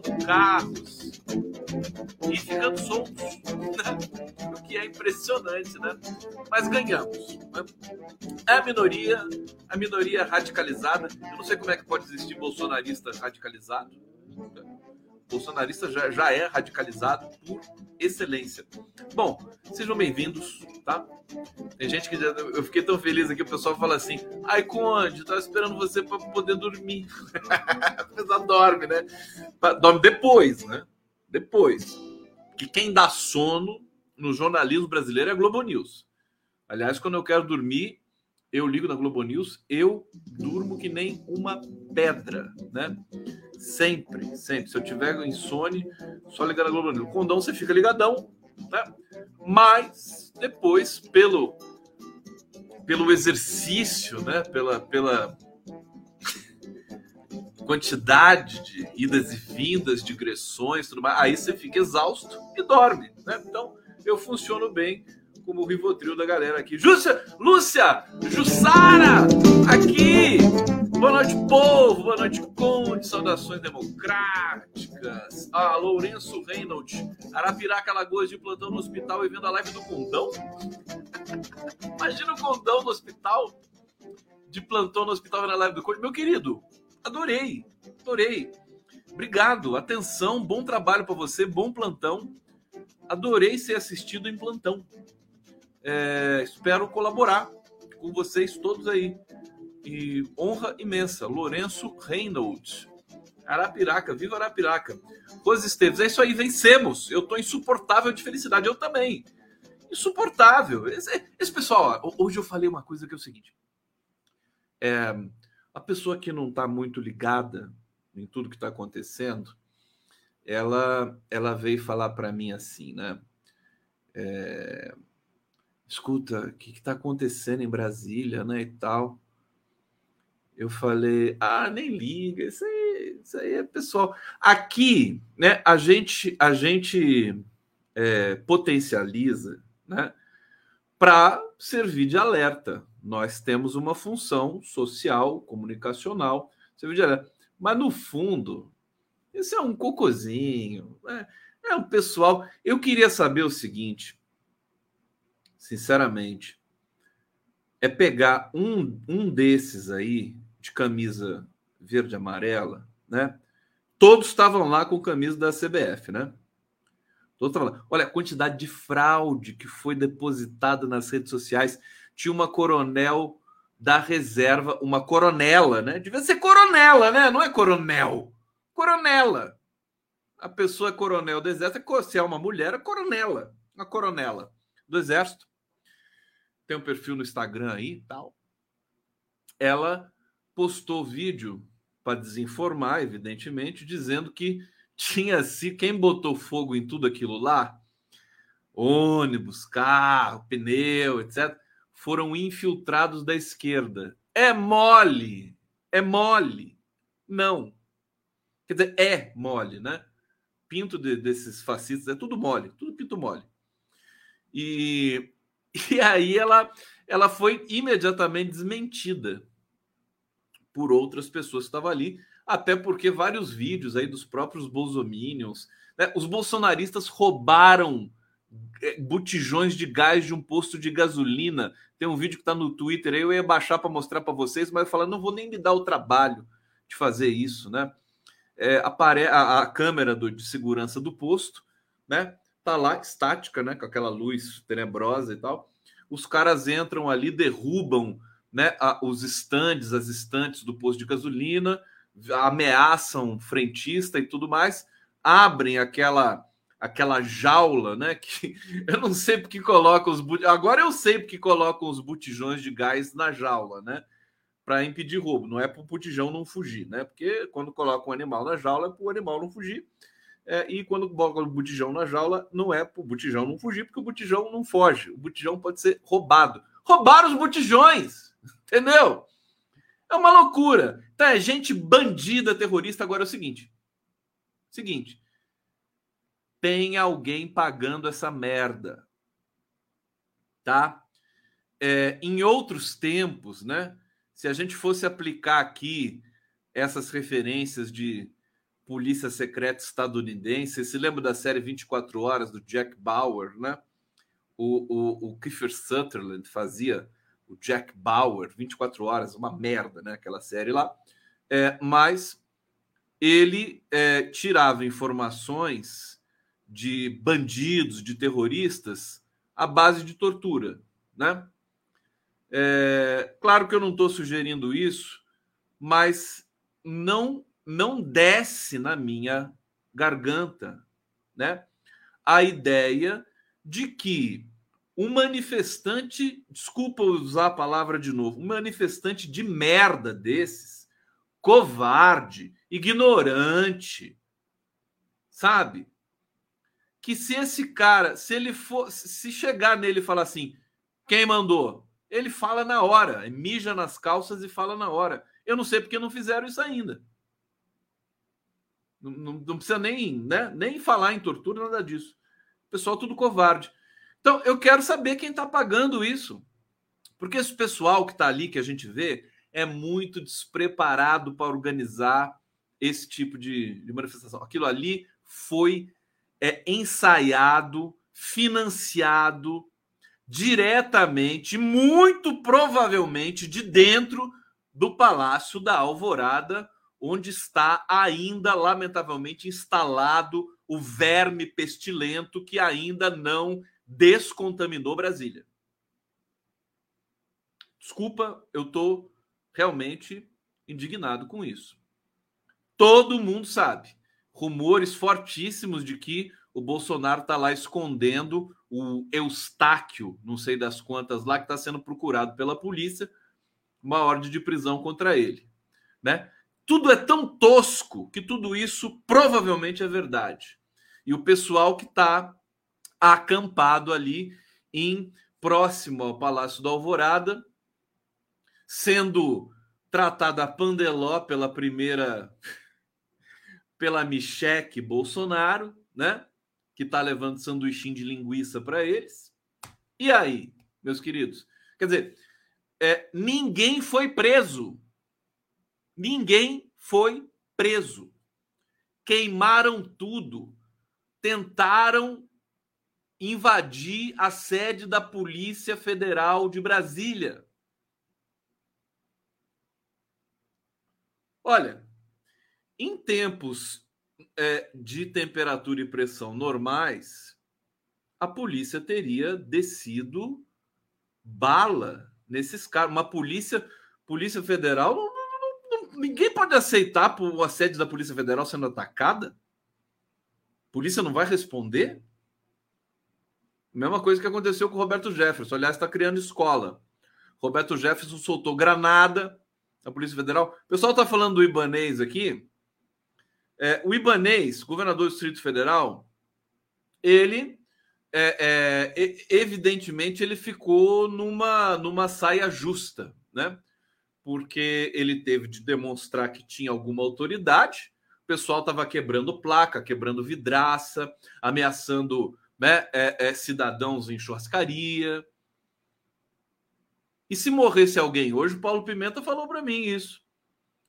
queimando carros e ficando soltos, né? o que é impressionante, né? Mas ganhamos. Né? É a minoria, a minoria radicalizada. Eu não sei como é que pode existir bolsonarista radicalizado. Bolsonarista já, já é radicalizado por excelência. Bom, sejam bem-vindos, tá? Tem gente que já, eu fiquei tão feliz aqui, o pessoal fala assim: "Ai, Conde, tava esperando você para poder dormir". Apesar dorme, né? Dorme depois, né? Depois. Que quem dá sono no jornalismo brasileiro é a Globo News. Aliás, quando eu quero dormir, eu ligo na Globo News, eu durmo que nem uma pedra, né? Sempre, sempre. Se eu tiver insônia, só ligar na Globo News. Condão você fica ligadão, né? Mas depois, pelo pelo exercício, né? Pela, pela quantidade de idas e vindas, digressões, tudo mais, aí você fica exausto e dorme, né? Então, eu funciono bem como o Rivotril da galera aqui. Júcia, Lúcia, Jussara, aqui. Boa noite, povo. Boa noite, Conde. Saudações democráticas. Ah, Lourenço Reynolds. Arapiraca, Lagoas de plantão no hospital e vendo a live do Condão. Imagina o Condão no hospital. De plantão no hospital vendo a live do Conde. Meu querido, adorei. Adorei. Obrigado. Atenção, bom trabalho para você, bom plantão. Adorei ser assistido em plantão. É, espero colaborar com vocês todos aí. E honra imensa. Lourenço Reynolds. Arapiraca, viva Arapiraca. Rose Esteves, é isso aí, vencemos. Eu tô insuportável de felicidade, eu também. Insuportável. Esse, esse pessoal, ó, hoje eu falei uma coisa que é o seguinte. É, a pessoa que não está muito ligada em tudo que está acontecendo, ela, ela veio falar para mim assim, né? É, escuta, o que está acontecendo em Brasília, né, e tal. Eu falei, ah, nem liga, isso aí, isso aí é pessoal. Aqui, né, a gente, a gente é, potencializa, né, para servir de alerta. Nós temos uma função social, comunicacional, servir de alerta. Mas no fundo, isso é um cocozinho, é, é um pessoal. Eu queria saber o seguinte: sinceramente, é pegar um, um desses aí, de camisa verde e amarela, né? Todos estavam lá com camisa da CBF, né? Todos estavam lá. Olha a quantidade de fraude que foi depositada nas redes sociais. Tinha uma coronel da reserva, uma coronela, né? Devia ser coronela, né? Não é coronel. Coronela. A pessoa é coronel do exército, se é uma mulher, é coronela. Uma coronela do exército tem um perfil no Instagram aí e tal. Ela postou vídeo para desinformar, evidentemente, dizendo que tinha se quem botou fogo em tudo aquilo lá, ônibus, carro, pneu, etc, foram infiltrados da esquerda. É mole, é mole. Não. Quer dizer, é mole, né? Pinto de, desses fascistas é tudo mole, tudo pinto mole. E E aí ela, ela foi imediatamente desmentida por outras pessoas que estavam ali, até porque vários vídeos aí dos próprios bolsominions, né, os bolsonaristas roubaram é, botijões de gás de um posto de gasolina. Tem um vídeo que está no Twitter aí, eu ia baixar para mostrar para vocês, mas eu falei, não vou nem me dar o trabalho de fazer isso, né? É, apare a, a câmera do, de segurança do posto, né? Tá lá estática, né, com aquela luz tenebrosa e tal. Os caras entram ali, derrubam, né, a, os estandes, as estantes do posto de gasolina, ameaçam frentista e tudo mais. abrem aquela aquela jaula, né? Que eu não sei porque colocam os agora eu sei porque colocam os botijões de gás na jaula, né? Para impedir roubo, não é para o botijão não fugir, né? Porque quando colocam um animal na jaula é para o animal não fugir. É, e quando colocam o botijão na jaula, não é para o botijão não fugir, porque o botijão não foge. O botijão pode ser roubado. Roubaram os botijões, entendeu? É uma loucura. Tá, é gente bandida, terrorista. Agora é o seguinte: seguinte, tem alguém pagando essa merda, tá? É, em outros tempos, né? Se a gente fosse aplicar aqui essas referências de polícia secreta estadunidense, se lembra da série 24 Horas do Jack Bauer, né? O, o, o Kiefer Sutherland fazia o Jack Bauer, 24 Horas, uma merda, né? Aquela série lá. É, mas ele é, tirava informações de bandidos, de terroristas, à base de tortura, né? É, claro que eu não estou sugerindo isso, mas não não desce na minha garganta, né? A ideia de que um manifestante, desculpa usar a palavra de novo, um manifestante de merda desses, covarde, ignorante, sabe? que se esse cara, se ele for, se chegar nele e falar assim, quem mandou? Ele fala na hora, mija nas calças e fala na hora. Eu não sei porque não fizeram isso ainda. Não, não, não precisa nem, né, nem falar em tortura, nada disso. pessoal tudo covarde. Então, eu quero saber quem está pagando isso. Porque esse pessoal que está ali, que a gente vê, é muito despreparado para organizar esse tipo de, de manifestação. Aquilo ali foi é ensaiado, financiado diretamente, muito provavelmente de dentro do Palácio da Alvorada, onde está ainda, lamentavelmente, instalado o verme pestilento que ainda não descontaminou Brasília. Desculpa, eu estou realmente indignado com isso. Todo mundo sabe rumores fortíssimos de que o Bolsonaro está lá escondendo o Eustáquio, não sei das quantas lá, que está sendo procurado pela polícia, uma ordem de prisão contra ele. Né? Tudo é tão tosco que tudo isso provavelmente é verdade. E o pessoal que está acampado ali em próximo ao Palácio da Alvorada, sendo tratado a pandeló pela primeira pela Micheque Bolsonaro, né? Que está levando sanduichinho de linguiça para eles. E aí, meus queridos? Quer dizer, é, ninguém foi preso. Ninguém foi preso. Queimaram tudo. Tentaram invadir a sede da Polícia Federal de Brasília. Olha, em tempos é, de temperatura e pressão normais, a polícia teria descido bala nesses caras. Uma polícia, polícia federal, ninguém pode aceitar o assédio da polícia federal sendo atacada. A polícia não vai responder. Mesma coisa que aconteceu com o Roberto Jefferson. Aliás, está criando escola. Roberto Jefferson soltou granada na Polícia Federal. O pessoal está falando do Ibanês aqui. É, o Ibanês, governador do Distrito Federal, ele é, é, evidentemente ele ficou numa, numa saia justa, né? Porque ele teve de demonstrar que tinha alguma autoridade. O pessoal estava quebrando placa, quebrando vidraça, ameaçando né, é, é, cidadãos em churrascaria. E se morresse alguém hoje, o Paulo Pimenta falou para mim isso.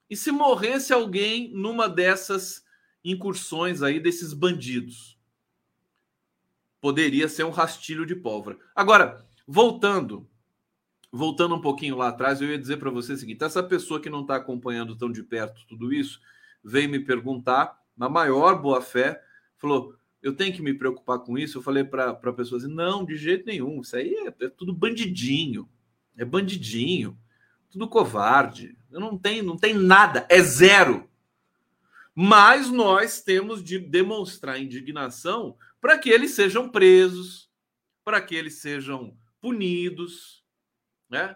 E se morresse alguém numa dessas incursões aí desses bandidos? Poderia ser um rastilho de pólvora. Agora, voltando, voltando um pouquinho lá atrás, eu ia dizer para você o seguinte: essa pessoa que não está acompanhando tão de perto tudo isso, veio me perguntar, na maior boa fé, falou: eu tenho que me preocupar com isso? Eu falei para a pessoa assim: não, de jeito nenhum, isso aí é, é tudo bandidinho, é bandidinho tudo covarde. Não tem, não tem nada, é zero. Mas nós temos de demonstrar indignação para que eles sejam presos, para que eles sejam punidos, né?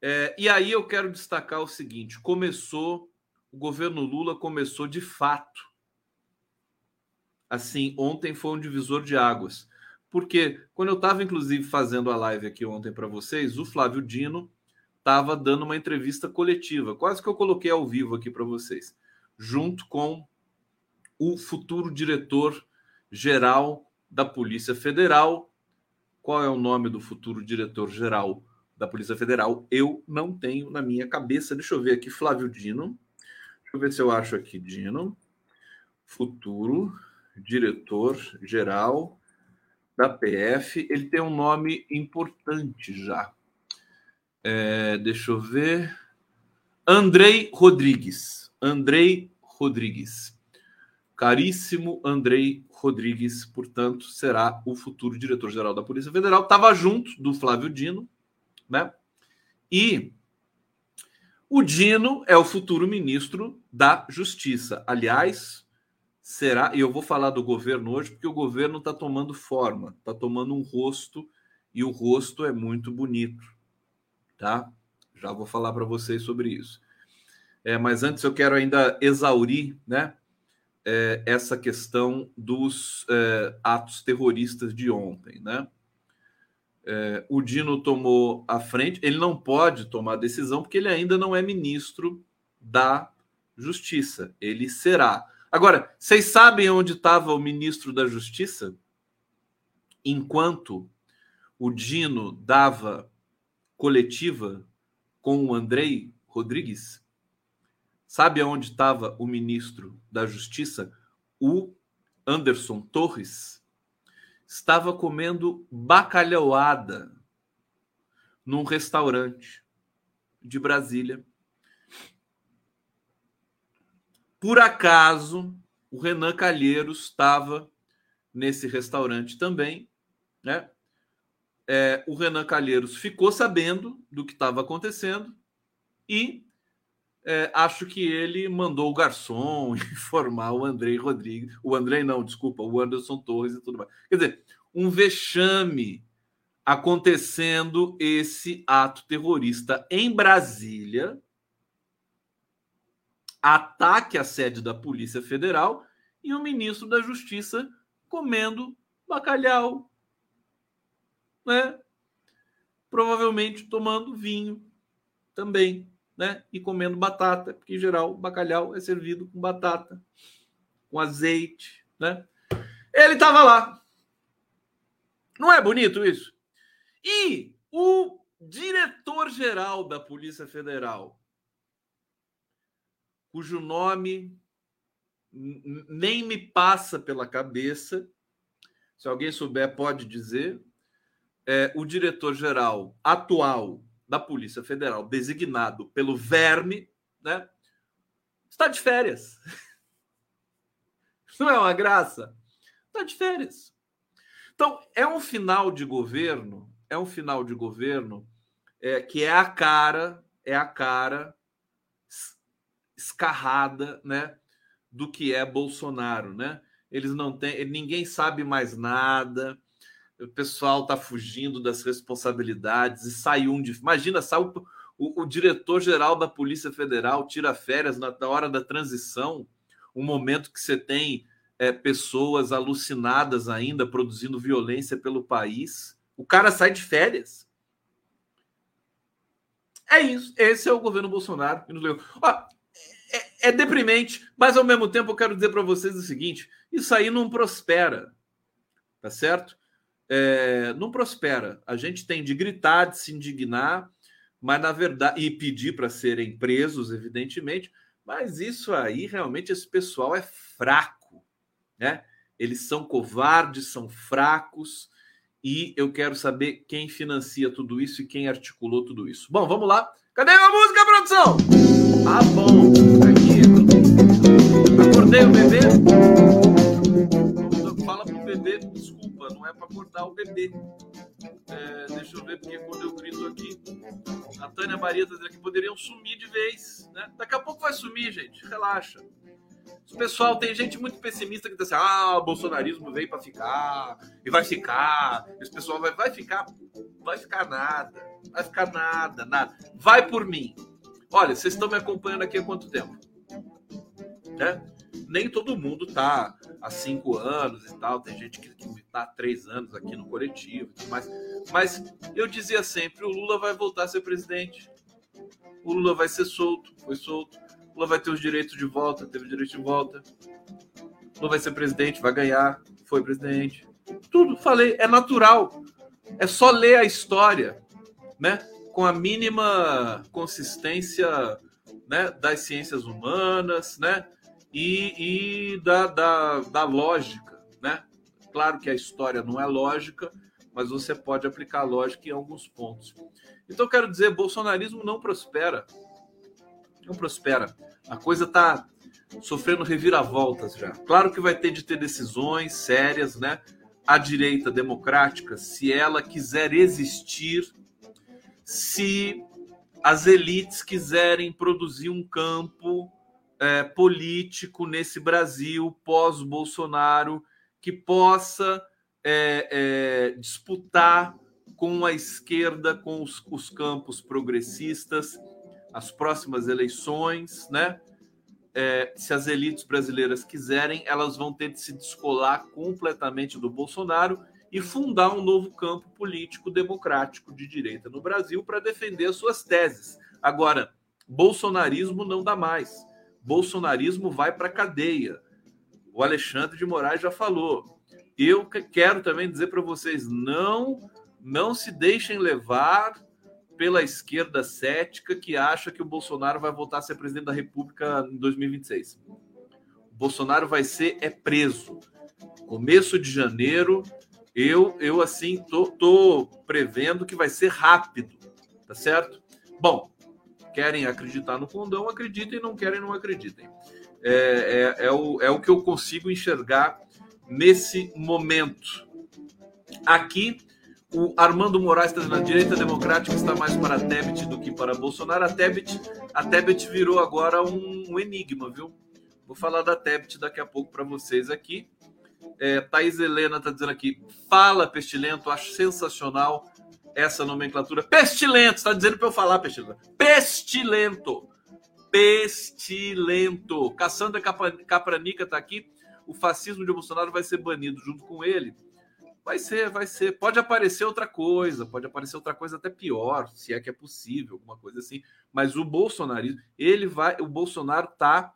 É, e aí eu quero destacar o seguinte: começou, o governo Lula começou de fato. Assim, ontem foi um divisor de águas. Porque quando eu estava, inclusive, fazendo a live aqui ontem para vocês, o Flávio Dino estava dando uma entrevista coletiva, quase que eu coloquei ao vivo aqui para vocês, junto com o futuro diretor geral da Polícia Federal. Qual é o nome do futuro diretor geral da Polícia Federal? Eu não tenho na minha cabeça. Deixa eu ver aqui, Flávio Dino. Deixa eu ver se eu acho aqui, Dino. Futuro diretor geral da PF, ele tem um nome importante já. É, deixa eu ver. Andrei Rodrigues. Andrei Rodrigues. Caríssimo Andrei Rodrigues, portanto, será o futuro diretor-geral da Polícia Federal. Estava junto do Flávio Dino, né? E o Dino é o futuro ministro da Justiça. Aliás, será, e eu vou falar do governo hoje, porque o governo está tomando forma, está tomando um rosto, e o rosto é muito bonito, tá? Já vou falar para vocês sobre isso. É, mas antes eu quero ainda exaurir, né, é, essa questão dos é, atos terroristas de ontem, né? É, o Dino tomou a frente, ele não pode tomar decisão porque ele ainda não é ministro da Justiça. Ele será. Agora, vocês sabem onde estava o ministro da Justiça? Enquanto o Dino dava coletiva com o Andrei Rodrigues? Sabe aonde estava o ministro da Justiça? O Anderson Torres estava comendo bacalhauada num restaurante de Brasília Por acaso, o Renan Calheiros estava nesse restaurante também, né? É, o Renan Calheiros ficou sabendo do que estava acontecendo e é, acho que ele mandou o garçom informar o Andrei Rodrigues, o Andrei não, desculpa, o Anderson Torres e tudo mais. Quer dizer, um vexame acontecendo esse ato terrorista em Brasília, ataque à sede da Polícia Federal e o ministro da Justiça comendo bacalhau, né? Provavelmente tomando vinho também, né? E comendo batata, porque em geral bacalhau é servido com batata, com azeite, né? Ele estava lá. Não é bonito isso? E o diretor-geral da Polícia Federal, cujo nome nem me passa pela cabeça. Se alguém souber, pode dizer. É, o diretor-geral atual da Polícia Federal, designado pelo Verme, né, está de férias. Não é uma graça? Está de férias. Então, é um final de governo, é um final de governo é, que é a cara, é a cara escarrada, né, do que é Bolsonaro, né? Eles não têm, ninguém sabe mais nada. O pessoal está fugindo das responsabilidades e sai um de, imagina, sai o, o, diretor-geral da Polícia Federal tira férias na, na, hora da transição, um momento que você tem é, pessoas alucinadas ainda produzindo violência pelo país. O cara sai de férias. É isso. Esse é o governo Bolsonaro. Ó, é, é deprimente, mas ao mesmo tempo eu quero dizer para vocês o seguinte: isso aí não prospera, tá certo? É, não prospera. A gente tem de gritar, de se indignar, mas na verdade e pedir para serem presos, evidentemente. Mas isso aí realmente esse pessoal é fraco, né? Eles são covardes, são fracos e eu quero saber quem financia tudo isso e quem articulou tudo isso. Bom, vamos lá. Cadê a música, produção? Ah, bom. Aqui. Acordei o bebê. Fala pro bebê, desculpa, não é para cortar o bebê. É, deixa eu ver, porque quando eu grito aqui, a Tânia Maria está dizendo que poderiam sumir de vez. Né? Daqui a pouco vai sumir, gente. Relaxa. O pessoal tem gente muito pessimista que diz assim: ah, o bolsonarismo veio para ficar e vai ficar. Esse pessoal vai, vai ficar, vai ficar nada, vai ficar nada, nada. Vai por mim. Olha, vocês estão me acompanhando aqui há quanto tempo? Né? Nem todo mundo tá há cinco anos e tal. Tem gente que está há três anos aqui no coletivo, mas, mas eu dizia sempre: o Lula vai voltar a ser presidente. O Lula vai ser solto, foi solto Lula vai ter os direitos de volta, teve direito de volta. Lula vai ser presidente, vai ganhar, foi presidente. Tudo, falei, é natural. É só ler a história, né? Com a mínima consistência né, das ciências humanas, né? E, e da, da, da lógica, né? Claro que a história não é lógica, mas você pode aplicar a lógica em alguns pontos. Então, quero dizer, bolsonarismo não prospera não prospera. A coisa está sofrendo reviravoltas já. Claro que vai ter de ter decisões sérias, né? A direita democrática, se ela quiser existir, se as elites quiserem produzir um campo é, político nesse Brasil pós-Bolsonaro que possa é, é, disputar com a esquerda, com os, os campos progressistas as próximas eleições, né? É, se as elites brasileiras quiserem, elas vão ter de se descolar completamente do Bolsonaro e fundar um novo campo político democrático de direita no Brasil para defender as suas teses. Agora, bolsonarismo não dá mais. Bolsonarismo vai para a cadeia. O Alexandre de Moraes já falou. Eu quero também dizer para vocês: não, não se deixem levar pela esquerda cética que acha que o Bolsonaro vai voltar a ser presidente da República em 2026. O Bolsonaro vai ser é preso. Começo de janeiro, eu eu assim tô, tô prevendo que vai ser rápido, tá certo? Bom, querem acreditar no condão, acreditem, não querem, não acreditem. É, é, é, o, é o que eu consigo enxergar nesse momento. Aqui o Armando Moraes está dizendo a direita democrática está mais para Tebet do que para Bolsonaro. A Tebet, a Tebet virou agora um, um enigma, viu? Vou falar da Tebet daqui a pouco para vocês aqui. É, Thaís Helena está dizendo aqui: fala, Pestilento, acho sensacional essa nomenclatura. Pestilento, está dizendo para eu falar, Pestilento. Pestilento. Pestilento. Cassandra Capranica está aqui. O fascismo de Bolsonaro vai ser banido junto com ele. Vai ser, vai ser. Pode aparecer outra coisa, pode aparecer outra coisa até pior, se é que é possível, alguma coisa assim. Mas o bolsonarismo, ele vai, o Bolsonaro tá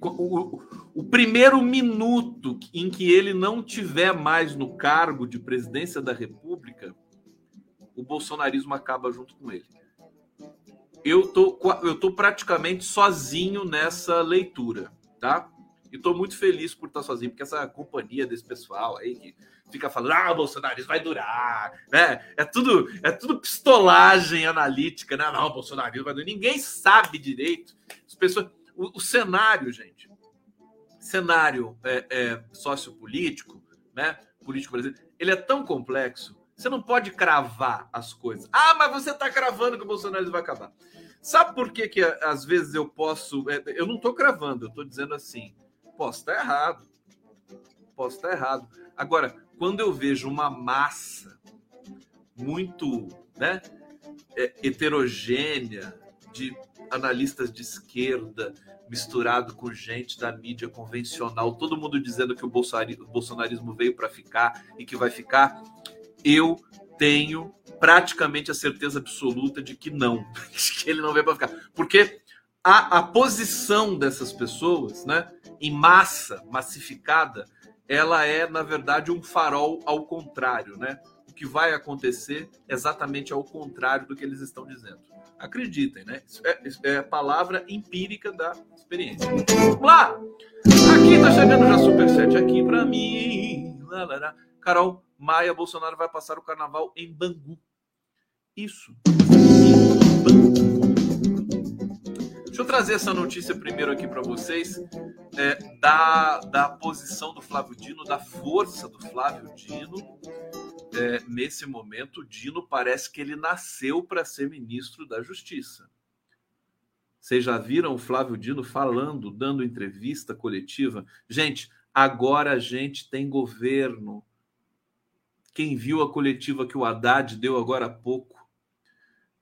o, o, primeiro minuto em que ele não tiver mais no cargo de presidência da República, o bolsonarismo acaba junto com ele. Eu tô, eu tô praticamente sozinho nessa leitura, tá? E estou muito feliz por estar sozinho, porque essa companhia desse pessoal aí que fica falando, ah, Bolsonaro, vai durar, né? É tudo, é tudo pistolagem analítica, né? Não, Bolsonaro vai durar. Ninguém sabe direito. As pessoas, o, o cenário, gente, cenário é, é, sociopolítico, né? Político brasileiro, ele é tão complexo. Você não pode cravar as coisas. Ah, mas você está cravando que o Bolsonaro vai acabar. Sabe por que, que às vezes eu posso. É, eu não estou cravando, eu estou dizendo assim Posso estar errado. Posso estar errado. Agora, quando eu vejo uma massa muito né, é, heterogênea de analistas de esquerda misturado com gente da mídia convencional, todo mundo dizendo que o bolsonarismo veio para ficar e que vai ficar, eu tenho praticamente a certeza absoluta de que não, que ele não veio para ficar. Porque a, a posição dessas pessoas, né, em massa, massificada, ela é, na verdade, um farol ao contrário, né? Que vai acontecer exatamente ao contrário do que eles estão dizendo. Acreditem, né? Isso é, isso é palavra empírica da experiência. Vamos lá! Aqui tá chegando já Superchat aqui para mim. Carol Maia Bolsonaro vai passar o carnaval em Bangu. Isso. Deixa eu trazer essa notícia primeiro aqui para vocês, é, da, da posição do Flávio Dino, da força do Flávio Dino. É, nesse momento, Dino parece que ele nasceu para ser ministro da Justiça. Vocês já viram o Flávio Dino falando, dando entrevista coletiva? Gente, agora a gente tem governo. Quem viu a coletiva que o Haddad deu agora há pouco,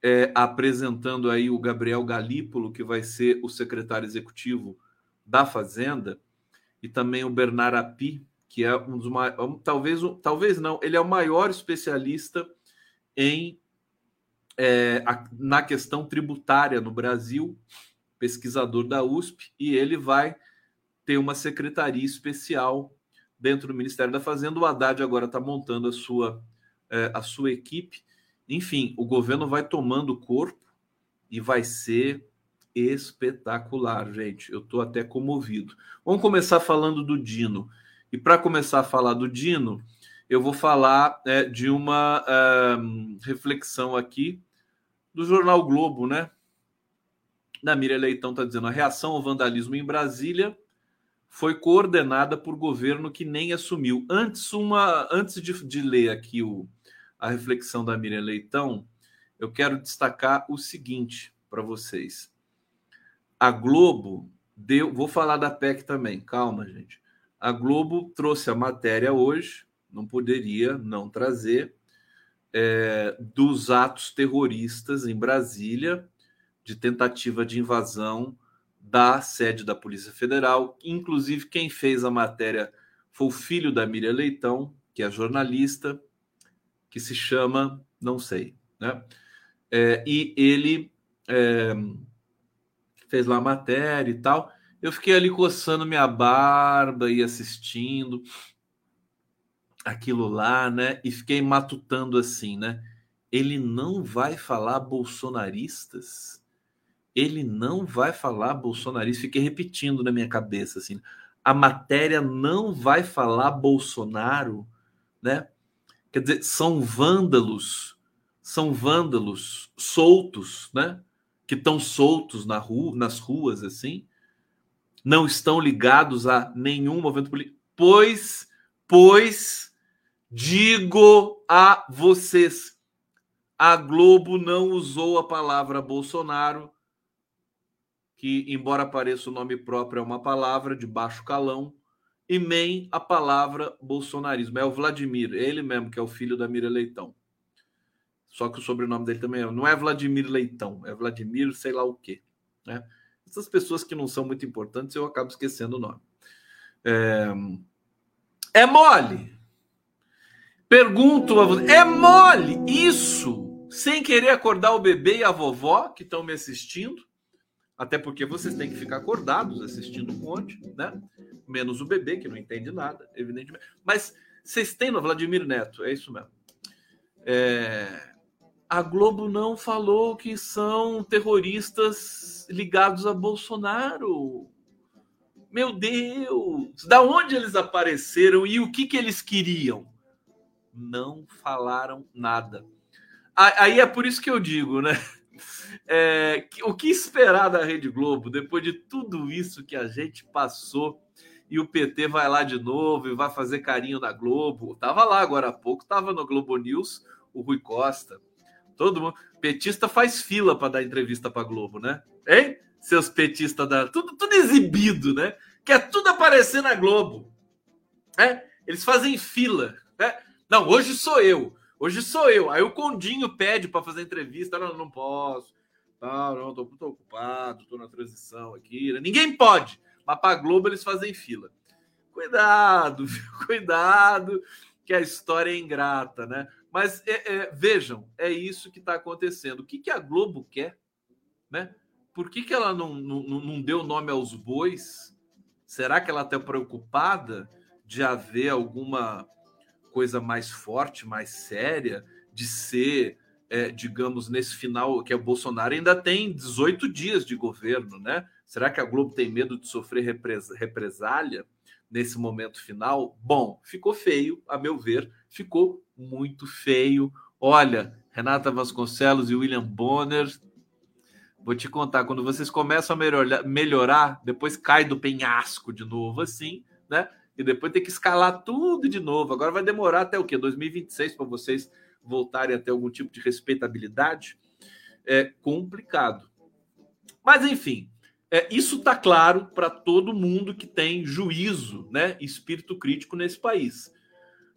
é, apresentando aí o Gabriel Galípolo, que vai ser o secretário executivo da Fazenda, e também o Bernard Api, que é um dos maiores, talvez, talvez não, ele é o maior especialista em é, a, na questão tributária no Brasil, pesquisador da USP, e ele vai ter uma secretaria especial dentro do Ministério da Fazenda. O Haddad agora está montando a sua, é, a sua equipe. Enfim, o governo vai tomando corpo e vai ser espetacular, gente. Eu estou até comovido. Vamos começar falando do Dino. E para começar a falar do Dino, eu vou falar é, de uma um, reflexão aqui do jornal Globo, né? Da Miriam Leitão está dizendo: a reação ao vandalismo em Brasília foi coordenada por governo que nem assumiu. Antes, uma, antes de, de ler aqui o, a reflexão da Miriam Leitão, eu quero destacar o seguinte para vocês. A Globo deu. Vou falar da PEC também, calma, gente. A Globo trouxe a matéria hoje, não poderia não trazer, é, dos atos terroristas em Brasília, de tentativa de invasão da sede da Polícia Federal. Inclusive, quem fez a matéria foi o filho da Miriam Leitão, que é jornalista, que se chama, não sei, né? É, e ele é, fez lá a matéria e tal. Eu fiquei ali coçando minha barba e assistindo aquilo lá, né? E fiquei matutando assim, né? Ele não vai falar bolsonaristas? Ele não vai falar bolsonaristas? Fiquei repetindo na minha cabeça assim. A matéria não vai falar Bolsonaro, né? Quer dizer, são vândalos, são vândalos soltos, né? Que estão soltos na rua, nas ruas assim, não estão ligados a nenhum movimento político. Pois, pois, digo a vocês, a Globo não usou a palavra Bolsonaro, que, embora pareça o nome próprio, é uma palavra de baixo calão, e nem a palavra bolsonarismo. É o Vladimir, ele mesmo, que é o filho da Mira Leitão. Só que o sobrenome dele também é, não é Vladimir Leitão, é Vladimir sei lá o quê. Né? Essas pessoas que não são muito importantes, eu acabo esquecendo o nome. É, é mole. Pergunto a você, é mole isso? Sem querer acordar o bebê e a vovó que estão me assistindo? Até porque vocês têm que ficar acordados assistindo o Conte, né? Menos o bebê, que não entende nada, evidentemente. Mas vocês têm no Vladimir Neto, é isso mesmo. É... A Globo não falou que são terroristas ligados a Bolsonaro. Meu Deus! Da onde eles apareceram e o que, que eles queriam? Não falaram nada. Aí é por isso que eu digo, né? É, o que esperar da Rede Globo depois de tudo isso que a gente passou e o PT vai lá de novo e vai fazer carinho na Globo? Tava lá agora há pouco, tava no Globo News o Rui Costa. Todo mundo. Petista faz fila para dar entrevista para Globo, né? Hein? Seus petistas da. Tudo, tudo exibido, né? Quer tudo aparecer na Globo. É? Eles fazem fila. Né? Não, hoje sou eu. Hoje sou eu. Aí o Condinho pede para fazer entrevista. Não, não posso. Não, não, tô muito ocupado, tô na transição aqui. Ninguém pode. Mas para Globo eles fazem fila. Cuidado, cuidado, que a história é ingrata, né? Mas é, é, vejam, é isso que está acontecendo. O que, que a Globo quer? Né? Por que, que ela não, não, não deu nome aos bois? Será que ela está preocupada de haver alguma coisa mais forte, mais séria, de ser, é, digamos, nesse final, que é o Bolsonaro ainda tem 18 dias de governo, né? Será que a Globo tem medo de sofrer represália nesse momento final? Bom, ficou feio, a meu ver, ficou muito feio. Olha, Renata Vasconcelos e William Bonner. Vou te contar, quando vocês começam a melhorar, depois cai do penhasco de novo, assim, né? e depois tem que escalar tudo de novo. Agora vai demorar até o quê? 2026 para vocês voltarem a ter algum tipo de respeitabilidade. É complicado. Mas, enfim, é, isso está claro para todo mundo que tem juízo, né, espírito crítico nesse país.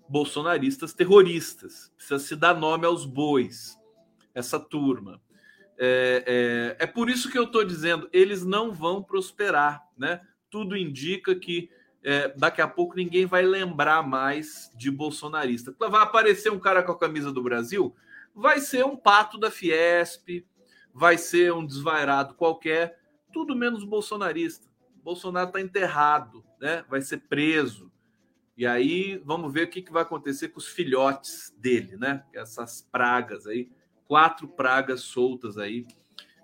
Bolsonaristas terroristas, precisa se dar nome aos bois, essa turma. É, é, é por isso que eu estou dizendo, eles não vão prosperar, né? Tudo indica que é, daqui a pouco ninguém vai lembrar mais de bolsonarista. Vai aparecer um cara com a camisa do Brasil, vai ser um pato da Fiesp, vai ser um desvairado qualquer, tudo menos bolsonarista. Bolsonaro está enterrado, né? vai ser preso. E aí vamos ver o que, que vai acontecer com os filhotes dele, né? Essas pragas aí, quatro pragas soltas aí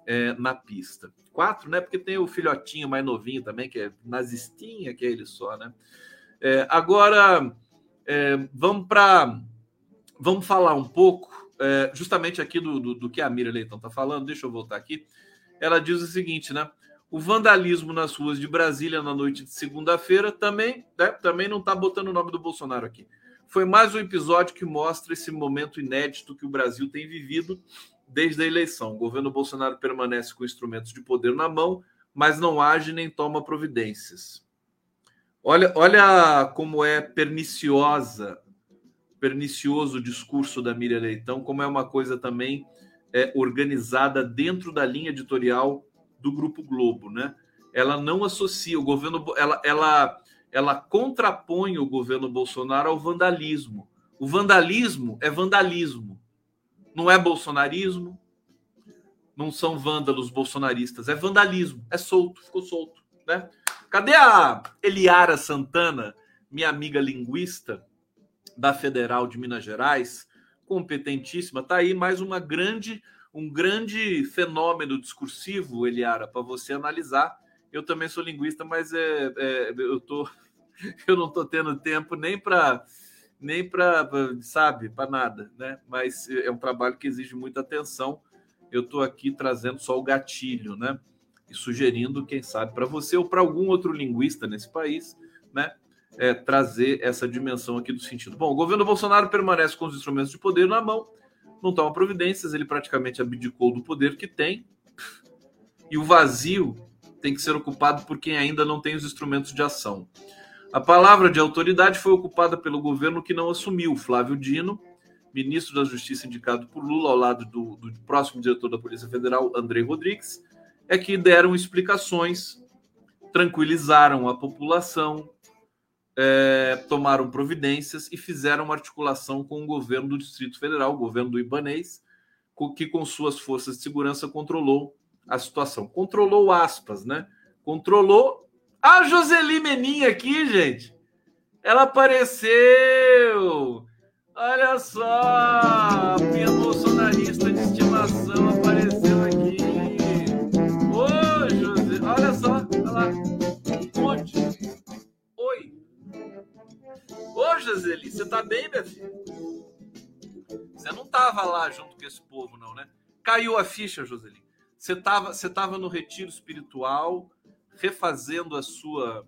é, na pista. Quatro, né? Porque tem o filhotinho mais novinho também, que é nazistinha, que é ele só, né? É, agora, é, vamos para. Vamos falar um pouco, é, justamente aqui do, do, do, que a Mira Leitão está falando. Deixa eu voltar aqui. Ela diz o seguinte, né? O vandalismo nas ruas de Brasília na noite de segunda-feira também, né, também não está botando o nome do Bolsonaro aqui. Foi mais um episódio que mostra esse momento inédito que o Brasil tem vivido desde a eleição. O governo Bolsonaro permanece com instrumentos de poder na mão, mas não age nem toma providências. Olha, olha como é perniciosa, pernicioso o discurso da Miriam Leitão, como é uma coisa também é, organizada dentro da linha editorial do Grupo Globo, né? Ela não associa o governo, ela, ela, ela contrapõe o governo Bolsonaro ao vandalismo. O vandalismo é vandalismo. Não é bolsonarismo, não são vândalos bolsonaristas, é vandalismo, é solto, ficou solto, né? Cadê a Eliara Santana, minha amiga linguista da Federal de Minas Gerais, competentíssima, tá aí mais uma grande um grande fenômeno discursivo, Eliara, para você analisar. Eu também sou linguista, mas é, é eu tô eu não estou tendo tempo nem para nem para, sabe, para nada, né? Mas é um trabalho que exige muita atenção. Eu estou aqui trazendo só o gatilho, né? E sugerindo, quem sabe, para você ou para algum outro linguista nesse país, né? É, trazer essa dimensão aqui do sentido. Bom, o governo Bolsonaro permanece com os instrumentos de poder na mão, não toma providências, ele praticamente abdicou do poder que tem, e o vazio tem que ser ocupado por quem ainda não tem os instrumentos de ação. A palavra de autoridade foi ocupada pelo governo que não assumiu, Flávio Dino, ministro da Justiça indicado por Lula, ao lado do, do próximo diretor da Polícia Federal, Andrei Rodrigues, é que deram explicações, tranquilizaram a população, é, tomaram providências e fizeram uma articulação com o governo do Distrito Federal, o governo do Ibanês, que com suas forças de segurança controlou a situação. Controlou aspas, né? Controlou a Joseli Meninha aqui, gente. Ela apareceu. Olha só, minha bolsonarista de estimação Ô, Joseli, você tá bem, minha filha? Você não tava lá junto com esse povo, não, né? Caiu a ficha, Joseli. Você tava, você tava no retiro espiritual refazendo a sua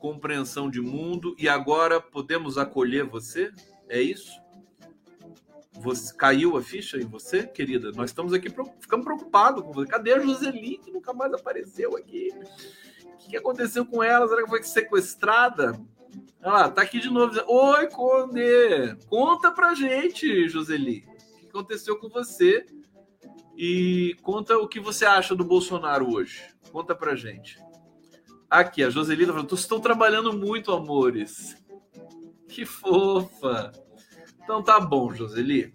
compreensão de mundo e agora podemos acolher você? É isso? Você caiu a ficha em você, querida? Nós estamos aqui ficamos preocupados com você. Cadê a Joseli que nunca mais apareceu aqui? O que aconteceu com ela? Será que foi sequestrada? Olha lá, tá aqui de novo. Oi, Conde! Conta pra gente, Joseli. O que aconteceu com você? E conta o que você acha do Bolsonaro hoje. Conta pra gente. Aqui, a Joselina falando, vocês estão trabalhando muito, amores. Que fofa. Então tá bom, Joseli.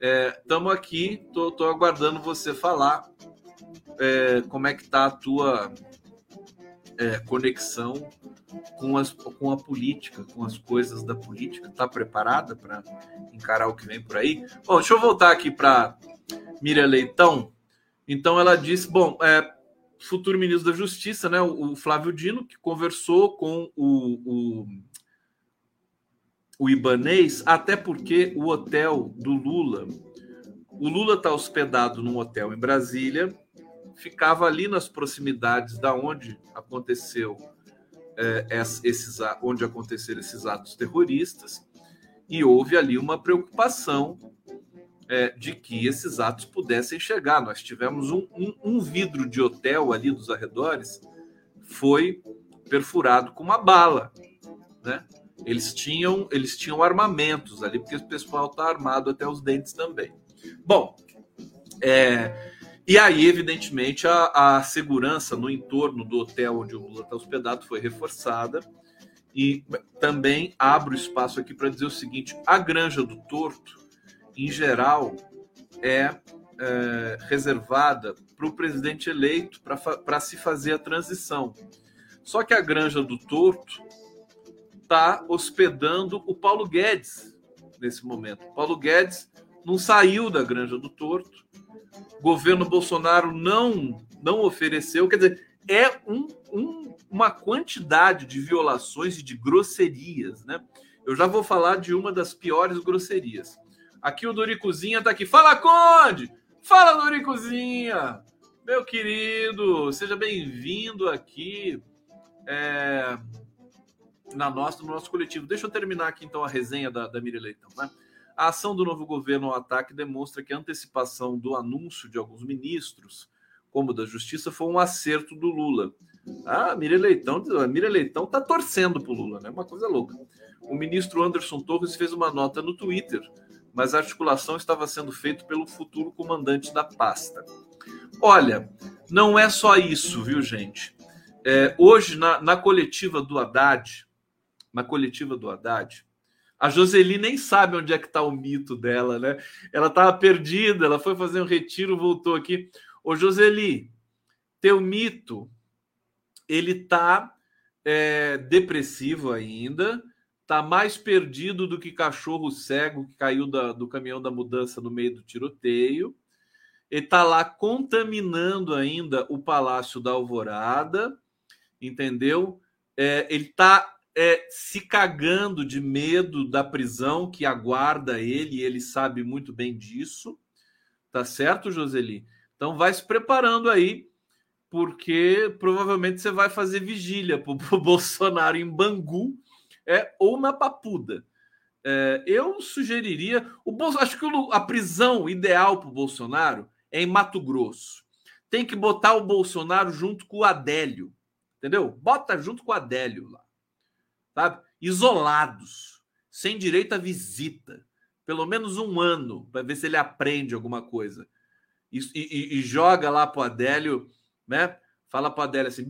Estamos é, aqui, tô, tô, aguardando você falar é, como é que tá a tua é, conexão com, as, com a política, com as coisas da política. Tá preparada para encarar o que vem por aí? Bom, deixa eu voltar aqui para Miriam Leitão. Então ela disse, bom, é, futuro ministro da Justiça, né, o, Flávio Dino, que conversou com o, o, o Ibanês, até porque o hotel do Lula, o Lula está hospedado num hotel em Brasília, ficava ali nas proximidades da onde aconteceu é, esses, onde aconteceram esses atos terroristas, e houve ali uma preocupação é, de que esses atos pudessem chegar. Nós tivemos um, um, um vidro de hotel ali dos arredores, foi perfurado com uma bala, né? Eles tinham, eles tinham armamentos ali, porque o pessoal está armado até os dentes também. Bom, é, e aí, evidentemente, a, a, segurança no entorno do hotel onde o Lula está hospedado foi reforçada. E também abro espaço aqui para dizer o seguinte: a Granja do Torto, em geral, é, é reservada para o presidente eleito para se fazer a transição. Só que a Granja do Torto está hospedando o Paulo Guedes nesse momento. O Paulo Guedes não saiu da Granja do Torto. Governo Bolsonaro não não ofereceu, quer dizer, é um, um, uma quantidade de violações e de grosserias, né? Eu já vou falar de uma das piores grosserias. Aqui o Doricozinha está aqui. Fala, Conde! Fala, Doricozinha! Meu querido, seja bem-vindo aqui. É, na nossa, no nosso coletivo. Deixa eu terminar aqui então a resenha da, da Miriam Leitão. Né? A ação do novo governo ao ataque demonstra que a antecipação do anúncio de alguns ministros, como da Justiça, foi um acerto do Lula. Ah, a Miriam Leitão, a Miriam Leitão tá torcendo pro Lula, né? Uma coisa louca. O ministro Anderson Torres fez uma nota no Twitter, mas a articulação estava sendo feita pelo futuro comandante da pasta. Olha, não é só isso, viu, gente? É, hoje, na, na coletiva do Haddad, na coletiva do Haddad, a Joseli nem sabe onde é que está o mito dela, né? Ela estava perdida, ela foi fazer um retiro, voltou aqui. Ô, Joseli, teu mito, ele tá é, depressivo ainda, tá mais perdido do que cachorro cego que caiu da, do caminhão da mudança no meio do tiroteio. Ele tá lá contaminando ainda o Palácio da Alvorada, entendeu? É, ele tá é, se cagando de medo da prisão que aguarda ele, e ele sabe muito bem disso. Tá certo, Joseli? Então vai se preparando aí, porque provavelmente você vai fazer vigília para o Bolsonaro em Bangu é, ou na Papuda. É, eu sugeriria. O Bolso, acho que a prisão ideal para o Bolsonaro é em Mato Grosso. Tem que botar o Bolsonaro junto com o Adélio. Entendeu? Bota junto com o Adélio lá sabe? Isolados, sem direito à visita, pelo menos um ano, para ver se ele aprende alguma coisa. E, e, e joga lá pro Adélio, né? Fala pro Adélio assim: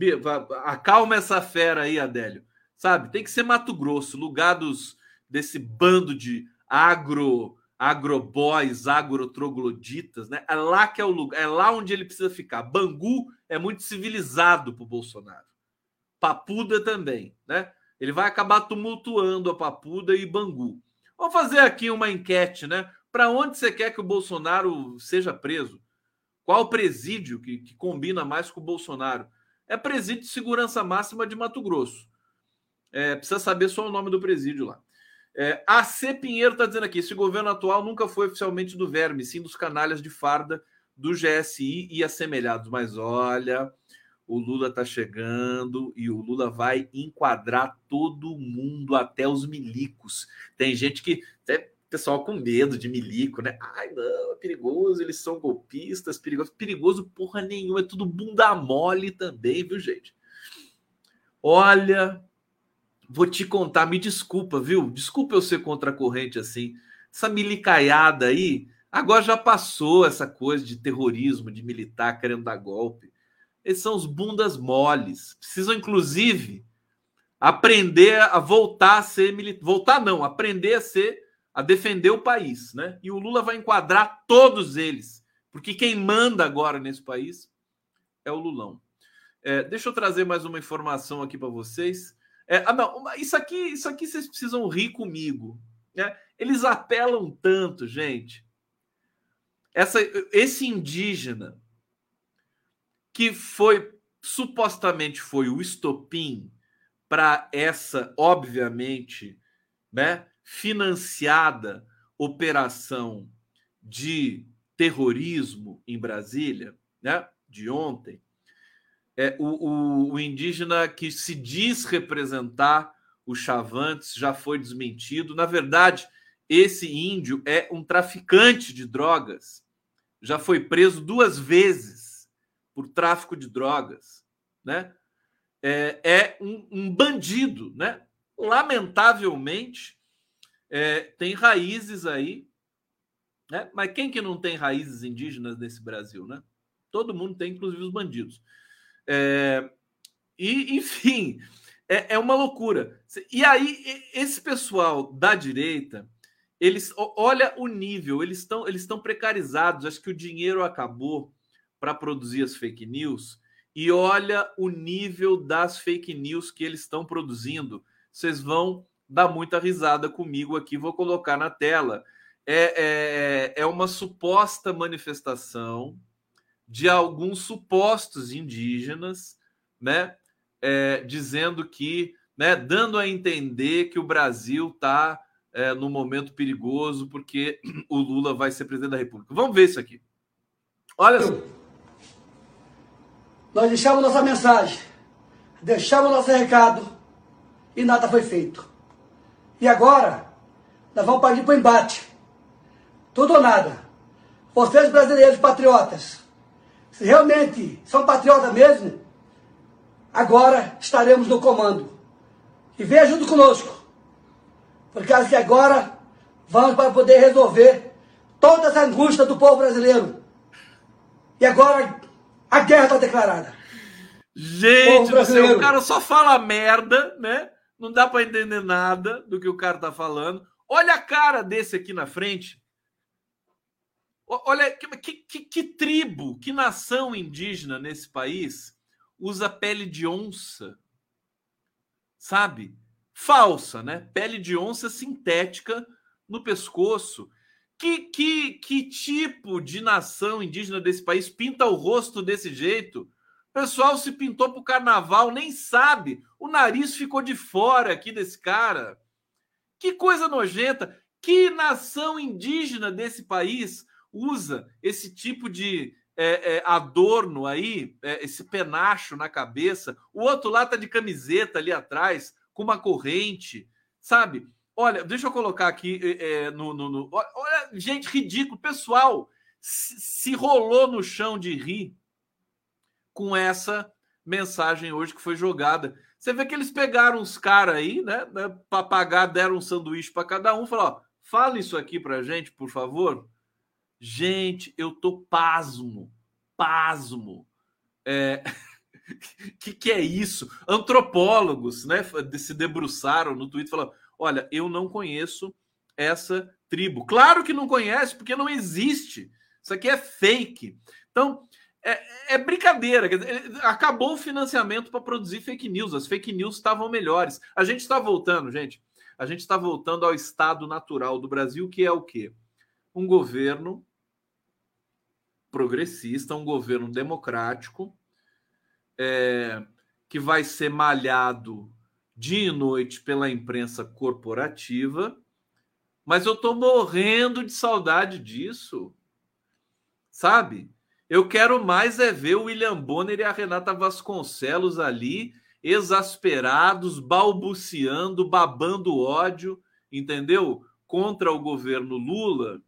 acalma essa fera aí, Adélio. Sabe? Tem que ser Mato Grosso, lugar dos, desse bando de agro agroboys, agrotrogloditas, né? É lá que é o lugar, é lá onde ele precisa ficar. Bangu é muito civilizado para o Bolsonaro. Papuda também, né? Ele vai acabar tumultuando a Papuda e Bangu. Vamos fazer aqui uma enquete, né? Para onde você quer que o Bolsonaro seja preso? Qual presídio que, que combina mais com o Bolsonaro? É presídio de segurança máxima de Mato Grosso. É, precisa saber só o nome do presídio lá. É, a C. Pinheiro está dizendo aqui: esse governo atual nunca foi oficialmente do verme, sim dos canalhas de farda do GSI e assemelhados. Mas olha, o Lula está chegando e o Lula vai enquadrar todo mundo, até os milicos. Tem gente que, até pessoal com medo de milico, né? Ai, não, é perigoso, eles são golpistas, perigoso. Perigoso porra nenhuma, é tudo bunda mole também, viu, gente? Olha, vou te contar, me desculpa, viu? Desculpa eu ser contra a corrente assim. Essa milicaiada aí, agora já passou essa coisa de terrorismo, de militar querendo dar golpe. Esses são os bundas moles. Precisam, inclusive, aprender a voltar a ser militar. Voltar não, aprender a ser, a defender o país, né? E o Lula vai enquadrar todos eles, porque quem manda agora nesse país é o Lulão. É, deixa eu trazer mais uma informação aqui para vocês. É, ah, não, isso aqui, isso aqui vocês precisam rir comigo. Né? Eles apelam tanto, gente. Essa, esse indígena que foi supostamente foi o estopim para essa, obviamente, né, financiada operação de terrorismo em Brasília, né, de ontem, é o, o, o indígena que se diz representar os Chavantes já foi desmentido. Na verdade, esse índio é um traficante de drogas, já foi preso duas vezes por tráfico de drogas, né? É, é um, um, bandido, né? Lamentavelmente, é, tem raízes aí, né? Mas quem que não tem raízes indígenas nesse Brasil, né? Todo mundo tem, inclusive os bandidos. É, e, enfim, é, é uma loucura. E aí, esse pessoal da direita, eles olha o nível, eles estão eles estão precarizados. Acho que o dinheiro acabou para produzir as fake news e olha o nível das fake news que eles estão produzindo. Vocês vão dar muita risada comigo aqui, vou colocar na tela. É, é, é uma suposta manifestação de alguns supostos indígenas, né? é, dizendo que, né, dando a entender que o Brasil está é, num momento perigoso porque o Lula vai ser presidente da República. Vamos ver isso aqui. Olha só. Nós deixamos nossa mensagem, deixamos nosso recado e nada foi feito. E agora, nós vamos partir para o embate. Tudo ou nada. Vocês brasileiros patriotas, se realmente são patriotas mesmo, agora estaremos no comando. E venha junto conosco, por causa que agora vamos para poder resolver toda essa angústia do povo brasileiro. E agora a guerra está declarada. Gente, o cara só fala merda, né? Não dá para entender nada do que o cara tá falando. Olha a cara desse aqui na frente. Olha que, que, que tribo, que nação indígena nesse país usa pele de onça, sabe? Falsa, né? Pele de onça sintética no pescoço. Que, que, que tipo de nação indígena desse país pinta o rosto desse jeito? O pessoal se pintou para o carnaval, nem sabe. O nariz ficou de fora aqui desse cara. Que coisa nojenta. Que nação indígena desse país usa esse tipo de, é, é, adorno aí, é, esse penacho na cabeça. O outro lá tá de camiseta ali atrás, com uma corrente, sabe? Olha, deixa eu colocar aqui é, é, no, no, no, Olha, gente, ridículo. Pessoal se, se rolou no chão de rir com essa mensagem hoje que foi jogada. Você vê que eles pegaram os caras aí, né, né para pagar, deram um sanduíche para cada um, falaram: ó, fala isso aqui para gente, por favor. Gente, eu tô pasmo, pasmo. É... que que é isso? Antropólogos, né, se debruçaram no Twitter falando: "Olha, eu não conheço essa tribo". Claro que não conhece, porque não existe. Isso aqui é fake. Então, é, é brincadeira. Acabou o financiamento para produzir fake news. As fake news estavam melhores. A gente está voltando, gente. A gente está voltando ao estado natural do Brasil, que é o quê? Um governo progressista, um governo democrático, é, que vai ser malhado dia e noite pela imprensa corporativa, mas eu estou morrendo de saudade disso, sabe? Eu quero mais é ver o William Bonner e a Renata Vasconcelos ali, exasperados, balbuciando, babando ódio, entendeu? Contra o governo Lula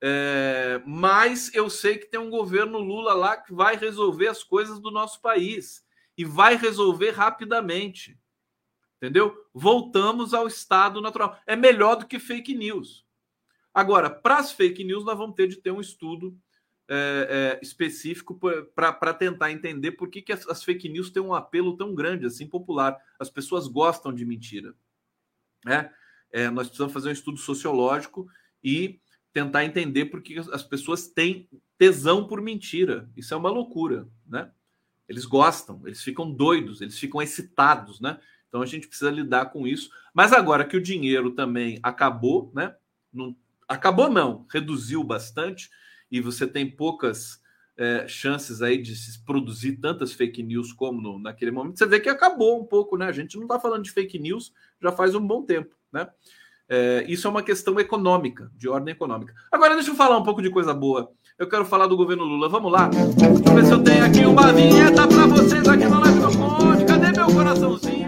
é, mas eu sei que tem um governo Lula lá que vai resolver as coisas do nosso país e vai resolver rapidamente. Entendeu? Voltamos ao estado natural. É melhor do que fake news. Agora, para as fake news, nós vamos ter de ter um estudo é, é, específico para tentar entender por que, que as, as, fake news têm um apelo tão grande, assim, popular. As pessoas gostam de mentira. Né? É, nós precisamos fazer um estudo sociológico e tentar entender por que as pessoas têm tesão por mentira. Isso é uma loucura, né? Eles gostam, eles ficam doidos, eles ficam excitados, né? Então a gente precisa lidar com isso. Mas agora que o dinheiro também acabou, né? Não, acabou não, reduziu bastante e você tem poucas é, chances aí de se produzir tantas fake news como no, naquele momento. Você vê que acabou um pouco, né? A gente não está falando de fake news já faz um bom tempo, né? É, isso é uma questão econômica, de ordem econômica. Agora, deixa eu falar um pouco de coisa boa. Eu quero falar do governo Lula. Vamos lá? Eu ver se eu tenho aqui uma vinheta para vocês aqui no Live do Conde. Cadê meu coraçãozinho?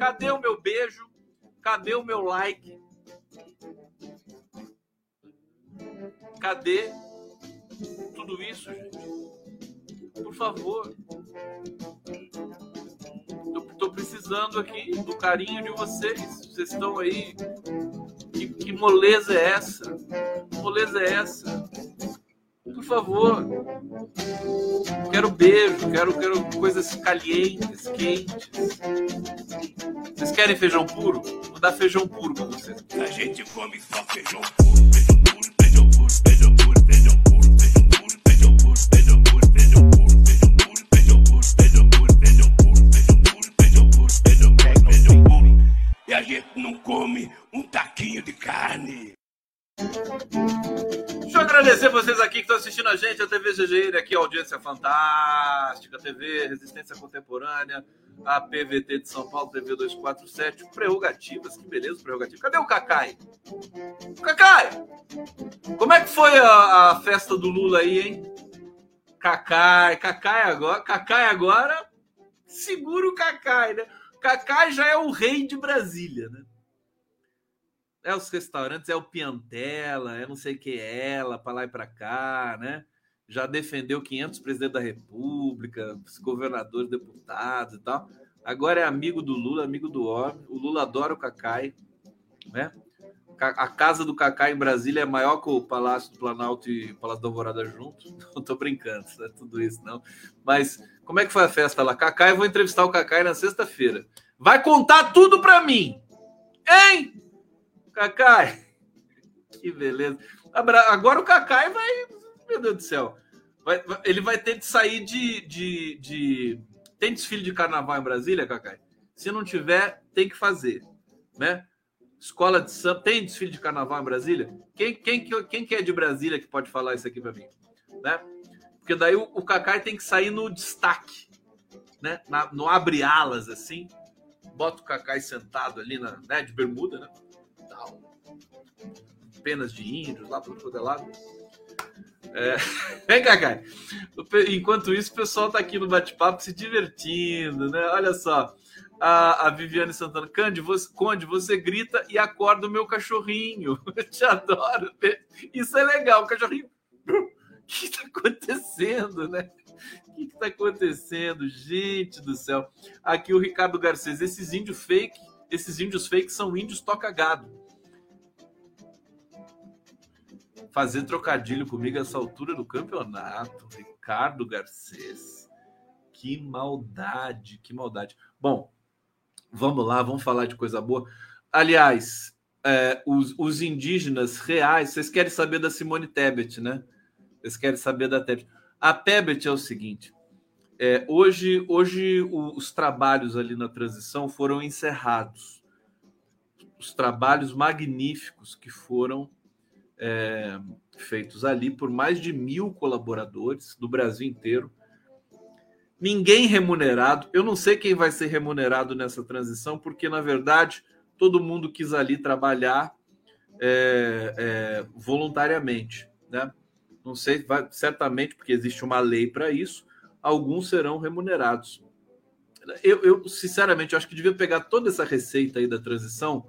Cadê o meu beijo? Cadê o meu like? Cadê tudo isso, gente? Por favor. Tô precisando aqui do carinho de vocês. Vocês estão aí. Que, que moleza é essa? Que moleza é essa? Por favor. Quero beijo, quero, quero coisas calientes, quentes. Vocês querem feijão puro? Vou dar feijão puro pra vocês. A gente come só feijão puro, feijão puro, feijão puro, feijão puro, feijão puro. E a gente não come um taquinho de carne. Agradecer vocês aqui que estão assistindo a gente, a TV GGN, aqui, audiência fantástica, TV Resistência Contemporânea, a PVT de São Paulo, TV 247, prerrogativas, que beleza, prerrogativa. Cadê o Cacai? Cacai! Como é que foi a, a festa do Lula aí, hein? Cacai, Cacai agora, Cacai agora, segura o Cacai, né? Cacai já é o rei de Brasília, né? É os restaurantes, é o Piantela, é não sei que ela, para lá e para cá, né? Já defendeu 500 presidentes da República, governadores, deputados e tal. Agora é amigo do Lula, amigo do homem. O Lula adora o Cacai, né? A casa do Cacai em Brasília é maior que o Palácio do Planalto e Palácio da Alvorada junto. Não tô brincando, não é tudo isso, não. Mas como é que foi a festa lá? Cacai, eu vou entrevistar o Cacai na sexta-feira. Vai contar tudo para mim, hein? Cacai. Que beleza. Agora o Cacai vai. Meu Deus do céu. Vai, ele vai ter que sair de, de, de. Tem desfile de carnaval em Brasília, Cacai? Se não tiver, tem que fazer. Né? Escola de samba. Tem desfile de carnaval em Brasília? Quem, quem, quem que é de Brasília que pode falar isso aqui para mim? Né? Porque daí o, o Cacai tem que sair no destaque. Né? Na, no abre alas, assim. Bota o Cacai sentado ali na, né, de bermuda, né? Tal. Penas de índios, lá tudo quanto é lado. É... Enquanto isso, o pessoal tá aqui no bate-papo se divertindo, né? Olha só. A, a Viviane Santana, Conde você, Conde, você grita e acorda o meu cachorrinho. Eu te adoro. Isso é legal, o cachorrinho. O que está acontecendo, né? O que está acontecendo, gente do céu? Aqui o Ricardo Garcês, esses índios fake, esses índios fake são índios toca gado. Fazer trocadilho comigo essa altura do campeonato. Ricardo Garcês. Que maldade, que maldade. Bom, vamos lá, vamos falar de coisa boa. Aliás, é, os, os, indígenas reais, vocês querem saber da Simone Tebet, né? Vocês querem saber da Tebet. A Tebet é o seguinte: é, hoje, hoje os trabalhos ali na transição foram encerrados. Os trabalhos magníficos que foram é, feitos ali por mais de mil colaboradores do Brasil inteiro. Ninguém remunerado. Eu não sei quem vai ser remunerado nessa transição, porque, na verdade, todo mundo quis ali trabalhar é, é, voluntariamente. Né? Não sei, vai, certamente, porque existe uma lei para isso, alguns serão remunerados. Eu, eu, sinceramente, acho que devia pegar toda essa receita aí da transição,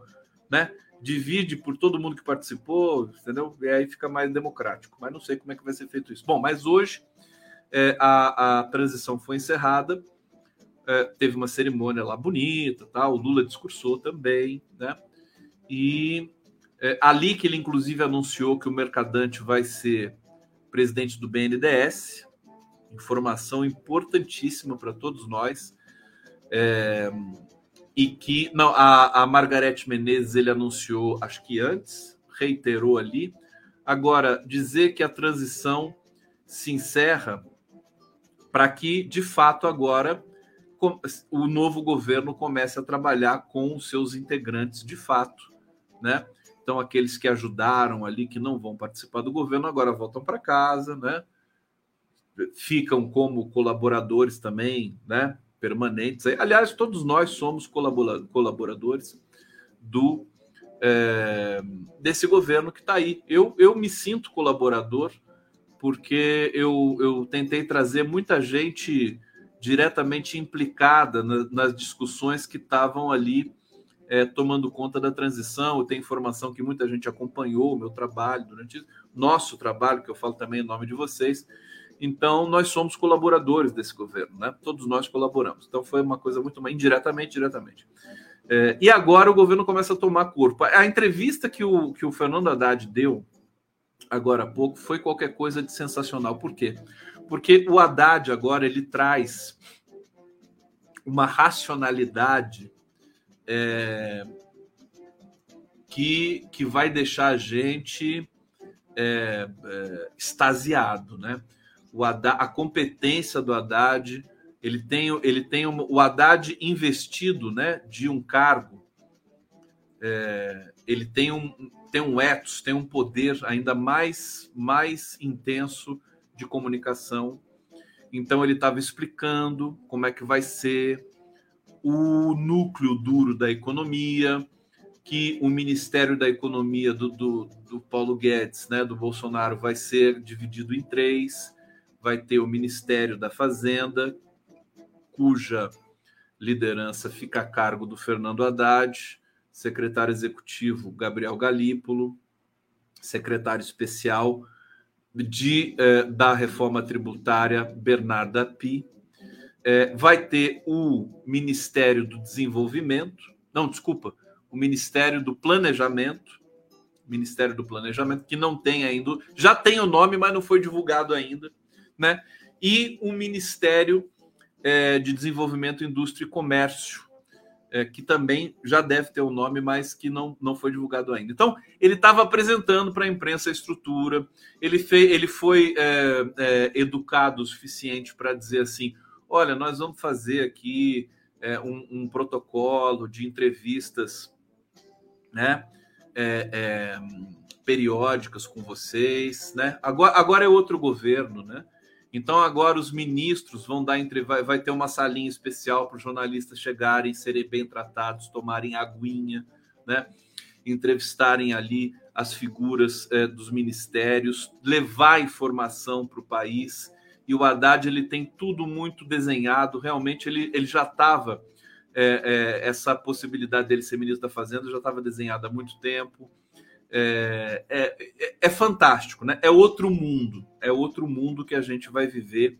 né? Divide por todo mundo que participou, entendeu? E aí fica mais democrático. Mas não sei como é que vai ser feito isso. Bom, mas hoje é, a, a transição foi encerrada, é, teve uma cerimônia lá bonita, tá? o Lula discursou também, né? E é, ali que ele inclusive anunciou que o Mercadante vai ser presidente do BNDES, informação importantíssima para todos nós. É, e que não a, a Margarete Menezes ele anunciou acho que antes reiterou ali agora dizer que a transição se encerra para que de fato agora o novo governo comece a trabalhar com os seus integrantes de fato, né? Então aqueles que ajudaram ali que não vão participar do governo agora voltam para casa, né? Ficam como colaboradores também, né? Permanentes. Aliás, todos nós somos colaboradores do é, desse governo que está aí. Eu, eu me sinto colaborador porque eu, eu tentei trazer muita gente diretamente implicada na, nas discussões que estavam ali é, tomando conta da transição. Eu tenho informação que muita gente acompanhou o meu trabalho durante nosso trabalho, que eu falo também em nome de vocês. Então, nós somos colaboradores desse governo, né? Todos nós colaboramos. Então, foi uma coisa muito mais indiretamente, diretamente. É, e agora o governo começa a tomar corpo. A entrevista que o, que o Fernando Haddad deu agora há pouco foi qualquer coisa de sensacional. Por quê? Porque o Haddad agora ele traz uma racionalidade é, que, que vai deixar a gente é, é, extasiado, né? O Haddad, a competência do Haddad, ele tem, ele tem um, o Haddad investido, né, de um cargo, é, ele tem um, tem um ethos, tem um poder ainda mais, mais intenso de comunicação. Então ele estava explicando como é que vai ser, o núcleo duro da economia, que o Ministério da Economia do, do, do, Paulo Guedes, né, do Bolsonaro, vai ser dividido em três. Vai ter o Ministério da Fazenda, cuja liderança fica a cargo do Fernando Haddad, secretário executivo Gabriel Galípolo, secretário especial de, eh, da reforma tributária Bernarda Pi, é, vai ter o Ministério do Desenvolvimento, não, desculpa, o Ministério do Planejamento, Ministério do Planejamento, que não tem ainda, já tem o nome, mas não foi divulgado ainda, né? E o Ministério é, de Desenvolvimento, Indústria e Comércio, é, que também já deve ter o nome, mas que não, não foi divulgado ainda. Então, ele estava apresentando para a imprensa a estrutura, ele, fez, ele foi é, é, educado o suficiente para dizer assim: olha, nós vamos fazer aqui é, um, um, protocolo de entrevistas, né? É, periódicas com vocês, né? Agora, agora é outro governo, né? Então agora os ministros vão dar entre vai, vai ter uma salinha especial para os jornalistas chegarem, serem bem tratados, tomarem aguinha, né? Entrevistarem ali as figuras é, dos ministérios, levar informação para o país e o Haddad ele tem tudo muito desenhado. Realmente ele, ele já estava é, é, essa possibilidade dele ser ministro da Fazenda já estava desenhada há muito tempo. É, é, é, é, fantástico, né? É outro mundo, é outro mundo que a gente vai viver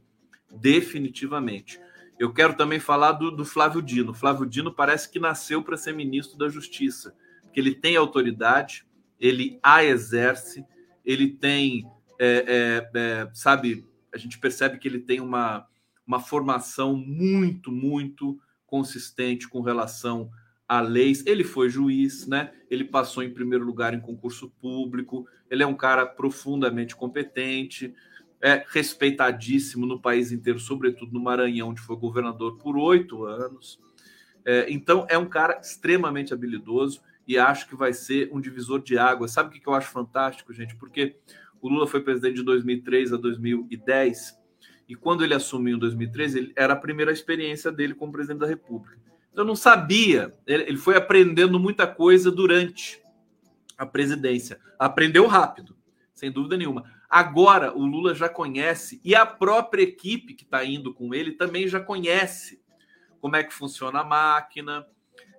definitivamente. Eu quero também falar do, do Flávio Dino. Flávio Dino parece que nasceu para ser ministro da Justiça, porque ele tem autoridade, ele a exerce, ele tem, é, é, é sabe, a gente percebe que ele tem uma, uma formação muito, muito consistente com relação a leis. Ele foi juiz, né? Ele passou em primeiro lugar em concurso público. Ele é um cara profundamente competente, é respeitadíssimo no país inteiro, sobretudo no Maranhão, onde foi governador por oito anos. É, então, é um cara extremamente habilidoso e acho que vai ser um divisor de água. Sabe o que eu acho fantástico, gente? Porque o Lula foi presidente de 2003 a 2010 e quando ele assumiu em 2013, ele, era a primeira experiência dele como presidente da República. Eu não sabia, ele foi aprendendo muita coisa durante a presidência. Aprendeu rápido, sem dúvida nenhuma. Agora, o Lula já conhece e a própria equipe que está indo com ele também já conhece como é que funciona a máquina,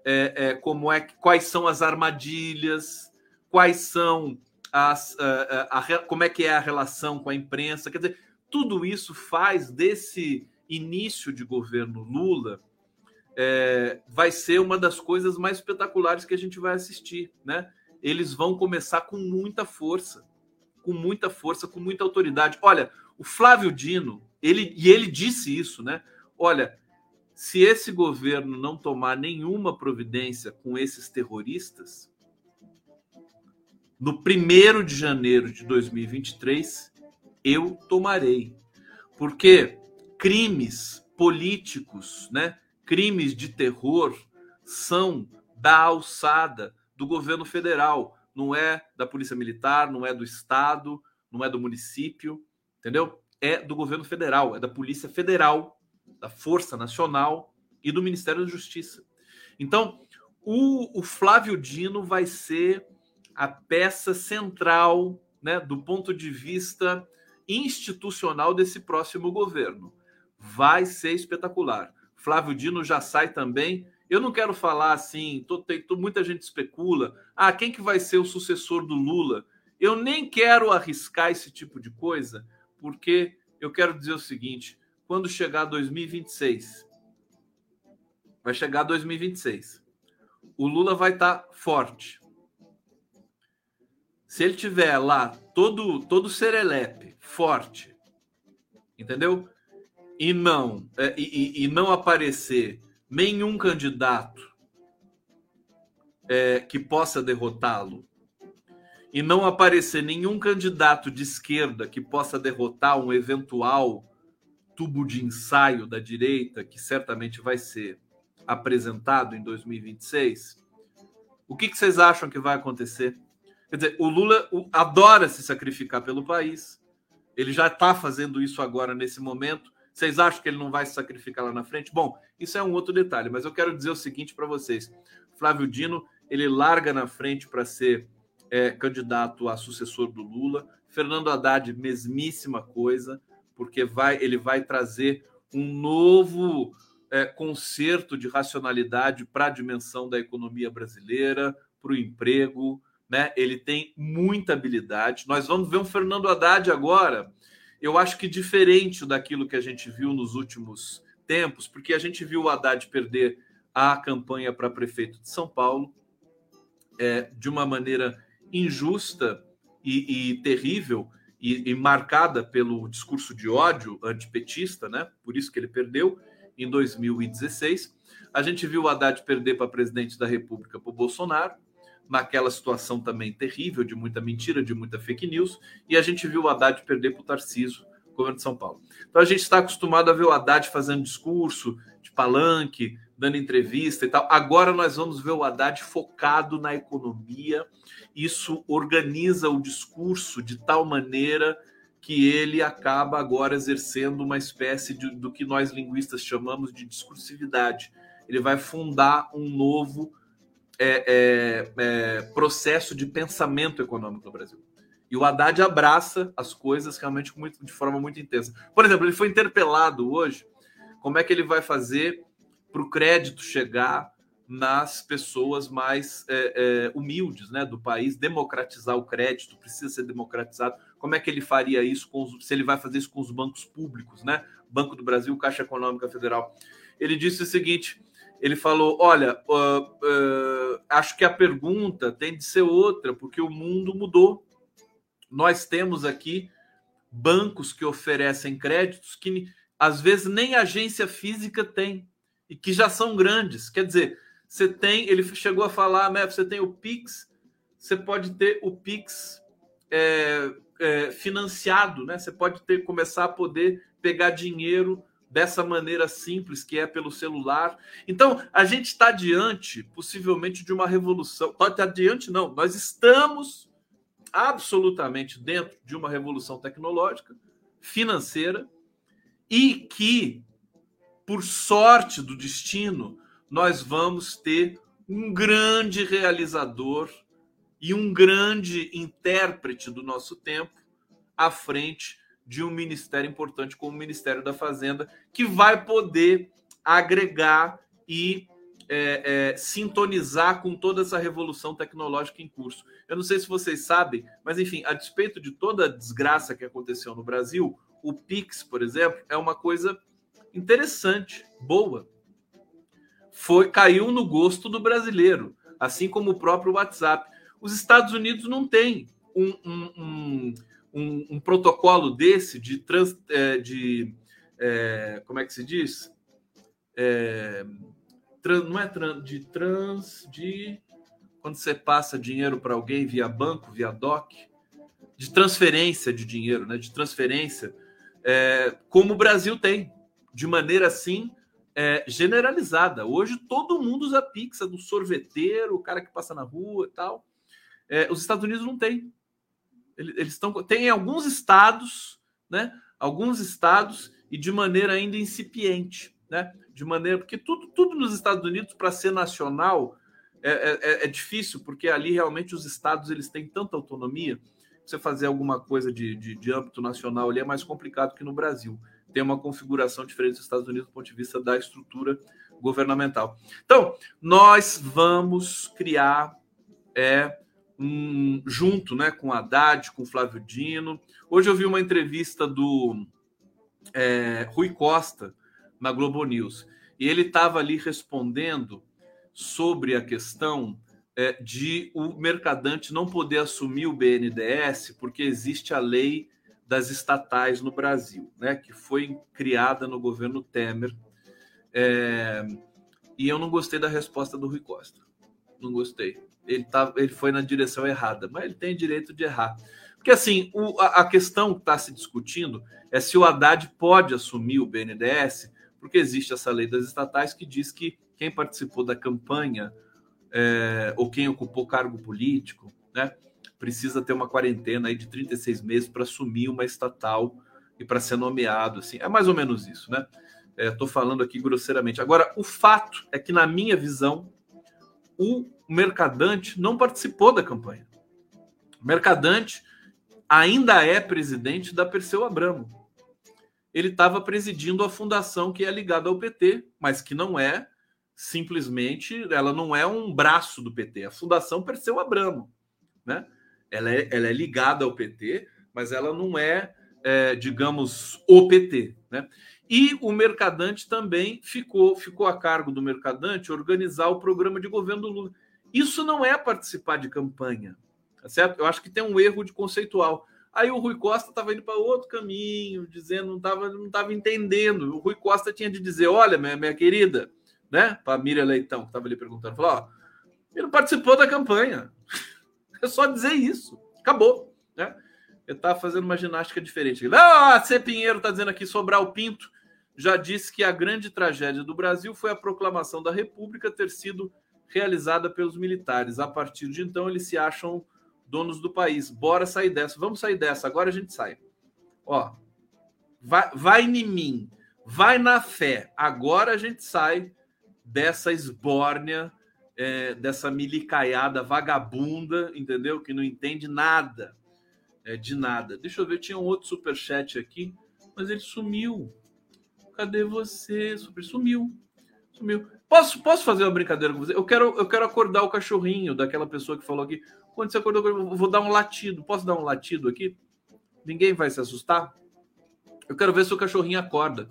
é, é, como é que, quais são as armadilhas, quais são as, a, a, a, como é que é a relação com a imprensa. Quer dizer, tudo isso faz desse início de governo Lula é, vai ser uma das coisas mais espetaculares que a gente vai assistir, né? Eles vão começar com muita força, com muita força, com muita autoridade. Olha, o Flávio Dino, ele e ele disse isso, né? Olha, se esse governo não tomar nenhuma providência com esses terroristas, no 1 de janeiro de 2023, eu tomarei. Porque crimes políticos, né, crimes de terror, são da alçada do governo federal, não é da Polícia Militar, não é do Estado, não é do município, entendeu? É do governo federal, é da Polícia Federal, da Força Nacional e do Ministério da Justiça. Então, o, o Flávio Dino vai ser a peça central, né, do ponto de vista institucional desse próximo governo. Vai ser espetacular. Flávio Dino já sai também. Eu não quero falar assim, tô, tem, tô, muita gente especula. Ah, quem que vai ser o sucessor do Lula? Eu nem quero arriscar esse tipo de coisa, porque eu quero dizer o seguinte: quando chegar 2026, vai chegar 2026, o Lula vai estar tá forte. Se ele tiver lá todo todo serelepe, forte, entendeu? E não é, e, e não aparecer nenhum candidato é, que possa derrotá-lo e não aparecer nenhum candidato de esquerda que possa derrotar um eventual tubo de ensaio da direita, que certamente vai ser apresentado em 2026, o que, que vocês acham que vai acontecer? Quer dizer, o Lula adora se sacrificar pelo país, ele já está fazendo isso agora nesse momento, vocês acham que ele não vai se sacrificar lá na frente? Bom, isso é um outro detalhe, mas eu quero dizer o seguinte para vocês: Flávio Dino ele larga na frente para ser é, candidato a sucessor do Lula. Fernando Haddad, mesmíssima coisa, porque vai, ele vai trazer um novo é, concerto de racionalidade para a dimensão da economia brasileira, para o emprego. Né? Ele tem muita habilidade. Nós vamos ver um Fernando Haddad agora eu acho que diferente daquilo que a gente viu nos últimos tempos, porque a gente viu o Haddad perder a campanha para prefeito de São Paulo é, de uma maneira injusta e, e terrível e, e, marcada pelo discurso de ódio antipetista, né? Por isso que ele perdeu em 2016. A gente viu o Haddad perder para presidente da República para o Bolsonaro naquela situação também terrível de muita mentira, de muita fake news, e a gente viu o Haddad perder para o Tarcísio, governo de São Paulo. Então a gente está acostumado a ver o Haddad fazendo discurso de palanque, dando entrevista e tal. Agora nós vamos ver o Haddad focado na economia. Isso organiza o discurso de tal maneira que ele acaba agora exercendo uma espécie de, do que nós linguistas chamamos de discursividade. Ele vai fundar um novo é, é, é, processo de pensamento econômico no Brasil. E o Haddad abraça as coisas realmente muito, de forma muito intensa. Por exemplo, ele foi interpelado hoje como é que ele vai fazer para o crédito chegar nas pessoas mais é, é, humildes né, do país, democratizar o crédito, precisa ser democratizado. Como é que ele faria isso, com os, se ele vai fazer isso com os bancos públicos, né? Banco do Brasil, Caixa Econômica Federal. Ele disse o seguinte: ele falou: Olha, uh, uh, acho que a pergunta tem de ser outra, porque o mundo mudou. Nós temos aqui bancos que oferecem créditos que às vezes nem agência física tem e que já são grandes. Quer dizer, você tem, ele chegou a falar, né, você tem o Pix, você pode ter o Pix é, é, financiado, né? Você pode ter começar a poder pegar dinheiro dessa maneira simples que é pelo celular. Então, a gente está diante, possivelmente, de uma revolução. Está diante, não, nós estamos absolutamente dentro de uma revolução tecnológica, financeira, e que, por sorte do destino, nós vamos ter um grande realizador e um grande intérprete do nosso tempo à frente de um ministério importante como o Ministério da Fazenda, que vai poder agregar e é, é, sintonizar com toda essa revolução tecnológica em curso. Eu não sei se vocês sabem, mas enfim, a despeito de toda a desgraça que aconteceu no Brasil, o Pix, por exemplo, é uma coisa interessante, boa. Foi caiu no gosto do brasileiro, assim como o próprio WhatsApp. Os Estados Unidos não têm um, um, um um, um protocolo desse de trans, é, de é, como é que se diz? É, trans, não é trans, de trans de quando você passa dinheiro para alguém via banco, via DOC, de transferência de dinheiro, né? De transferência, é, como o Brasil tem, de maneira assim é, generalizada. Hoje todo mundo usa Pix, do sorveteiro, o cara que passa na rua e tal. É, os Estados Unidos não tem eles estão tem alguns estados, né? Alguns estados e de maneira ainda incipiente, né? De maneira porque tudo, tudo nos Estados Unidos para ser nacional é, é, é, é, difícil porque ali realmente os estados eles têm tanta autonomia. Você fazer alguma coisa de, de, de âmbito nacional ali é mais complicado que no Brasil. Tem uma configuração diferente dos Estados Unidos do ponto de vista da estrutura governamental. Então, nós vamos criar é, um, junto né, com Haddad, com Flávio Dino. Hoje eu vi uma entrevista do é, Rui Costa na Globo News e ele estava ali respondendo sobre a questão é, de o mercadante não poder assumir o BNDES porque existe a lei das estatais no Brasil, né, que foi criada no governo Temer. É, e eu não gostei da resposta do Rui Costa. Não gostei. Ele, tá, ele foi na direção errada, mas ele tem direito de errar. Porque assim, o, a, a questão que está se discutindo é se o Haddad pode assumir o BNDES, porque existe essa lei das estatais que diz que quem participou da campanha é, ou quem ocupou cargo político, né, precisa ter uma quarentena aí de 36 meses para assumir uma estatal e para ser nomeado. Assim. É mais ou menos isso, né? Estou é, falando aqui grosseiramente. Agora, o fato é que, na minha visão, o Mercadante não participou da campanha. O Mercadante ainda é presidente da Perseu Abramo. Ele estava presidindo a fundação que é ligada ao PT, mas que não é simplesmente, ela não é um braço do PT, a Fundação Perseu Abramo, né? Ela é, ela é ligada ao PT, mas ela não é, é digamos, o PT, né? E o Mercadante também ficou, ficou a cargo do Mercadante organizar o programa de governo do Lula. Isso não é participar de campanha, tá certo? Eu acho que tem um erro de conceitual. Aí o Rui Costa estava indo para outro caminho, dizendo, não estava não tava entendendo. O Rui Costa tinha de dizer: olha, minha, minha querida, né? Para a Miriam Leitão, que estava ali perguntando, falou: ele não participou da campanha. É só dizer isso. Acabou, né? Ele está fazendo uma ginástica diferente. Ah, C. Pinheiro está dizendo aqui: Sobral Pinto já disse que a grande tragédia do Brasil foi a proclamação da República ter sido realizada pelos militares. A partir de então, eles se acham donos do país. Bora sair dessa. Vamos sair dessa. Agora a gente sai. Ó, vai, vai em mim. Vai na fé. Agora a gente sai dessa esbórnia, é, dessa milicaiada vagabunda, entendeu? Que não entende nada. É, de nada. Deixa eu ver, tinha um outro superchat aqui, mas ele sumiu. Cadê você? Super sumiu. Sumiu. Posso, posso fazer uma brincadeira com você? Eu quero, eu quero acordar o cachorrinho daquela pessoa que falou aqui. Quando você acordou, eu vou dar um latido. Posso dar um latido aqui? Ninguém vai se assustar? Eu quero ver se o cachorrinho acorda.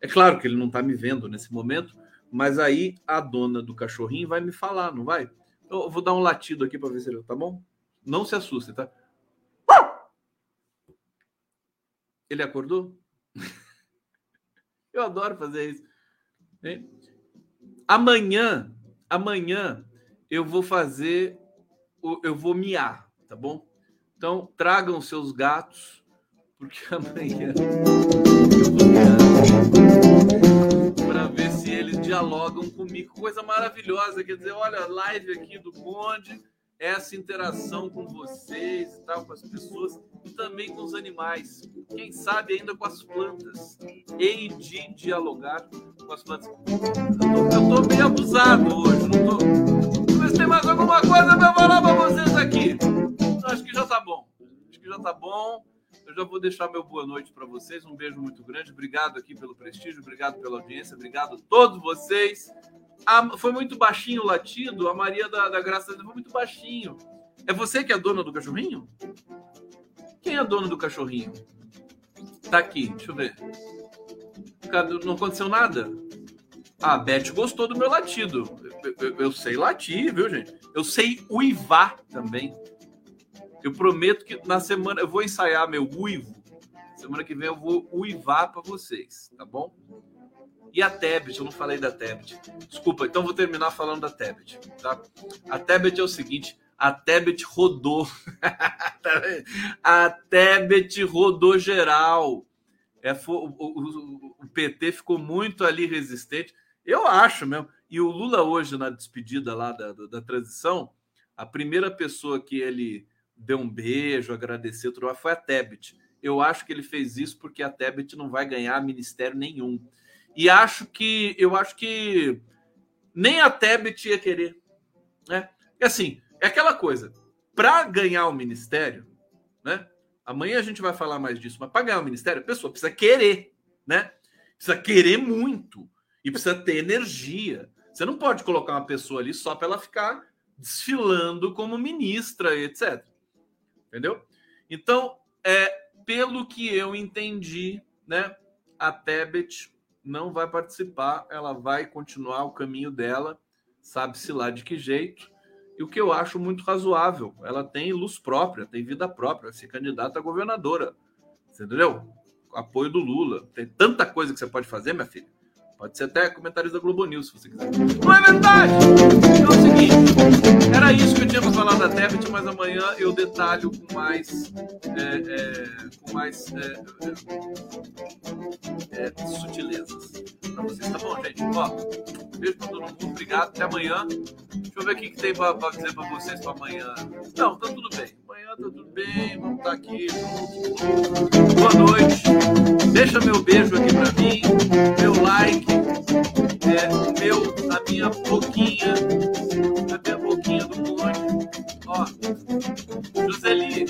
É claro que ele não está me vendo nesse momento, mas aí a dona do cachorrinho vai me falar, não vai? Eu vou dar um latido aqui para ver se ele tá bom. Não se assuste, tá? Ele acordou? Eu adoro fazer isso. Hein? Amanhã, amanhã eu vou fazer, eu vou miar, tá bom? Então tragam seus gatos, porque amanhã eu vou miar para ver se eles dialogam comigo. Coisa maravilhosa, quer dizer, olha, live aqui do Conde essa interação com vocês e tal, com as pessoas e também com os animais. Quem sabe ainda com as plantas. Hei de dialogar com as plantas. Eu tô meio abusado hoje, não tô. Mas tem mais alguma coisa para falar para vocês aqui? Acho que já tá bom. Acho que já tá bom. Eu já vou deixar meu boa noite para vocês. Um beijo muito grande. Obrigado aqui pelo prestígio, obrigado pela audiência, obrigado a todos vocês. A, foi muito baixinho o latido, a Maria da, da Graça foi muito baixinho. É você que é dona do cachorrinho? Quem é dona do cachorrinho? Tá aqui, deixa eu ver. Não aconteceu nada? Ah, a Beth gostou do meu latido. Eu, eu, eu, sei latir, viu, gente? Eu sei uivar também. Eu prometo que na semana eu vou ensaiar meu uivo. Semana que vem eu vou uivar para vocês, tá bom? E a Tebet, eu não falei da Tebet. Desculpa, então vou terminar falando da Tebet. Tá? A Tebet é o seguinte: a Tebet rodou. a Tebet rodou geral. É, o, o, o, PT ficou muito ali resistente. Eu acho mesmo. E o Lula, hoje, na despedida lá da, da, da transição, a primeira pessoa que ele deu um beijo, agradeceu, foi a Tebet. Eu acho que ele fez isso porque a Tebet não vai ganhar ministério nenhum. E acho que eu acho que nem a Tebet ia querer, né? É assim, é aquela coisa. Para ganhar o ministério, né? Amanhã a gente vai falar mais disso, mas para ganhar o ministério, a pessoa precisa querer, né? Precisa querer muito. E precisa ter energia. Você não pode colocar uma pessoa ali só para ela ficar desfilando como ministra, etc. Entendeu? Então, é, pelo que eu entendi, né, a Tebet não vai participar, ela vai continuar o caminho dela, sabe-se lá de que jeito. E o que eu acho muito razoável, ela tem luz própria, tem vida própria, ser candidata a governadora. Entendeu? Apoio do Lula. Tem tanta coisa que você pode fazer, minha filha. Pode ser até comentários da Globo News, se você quiser. Não é verdade! É o seguinte, era isso que eu tinha para falar da Tebet, mas amanhã eu detalho com mais. É, é, com mais. É, sutilezas para vocês, tá bom, gente? Ó, beijo pra todo mundo, obrigado, até amanhã. Deixa eu ver o que, que tem para dizer para vocês para amanhã. Não, tá tudo bem. Amanhã tá tudo bem, vamos estar aqui juntos. Boa noite. Deixa meu beijo aqui para mim, meu like é, meu, a minha boquinha, a minha boquinha do monte. Ó, Joseli,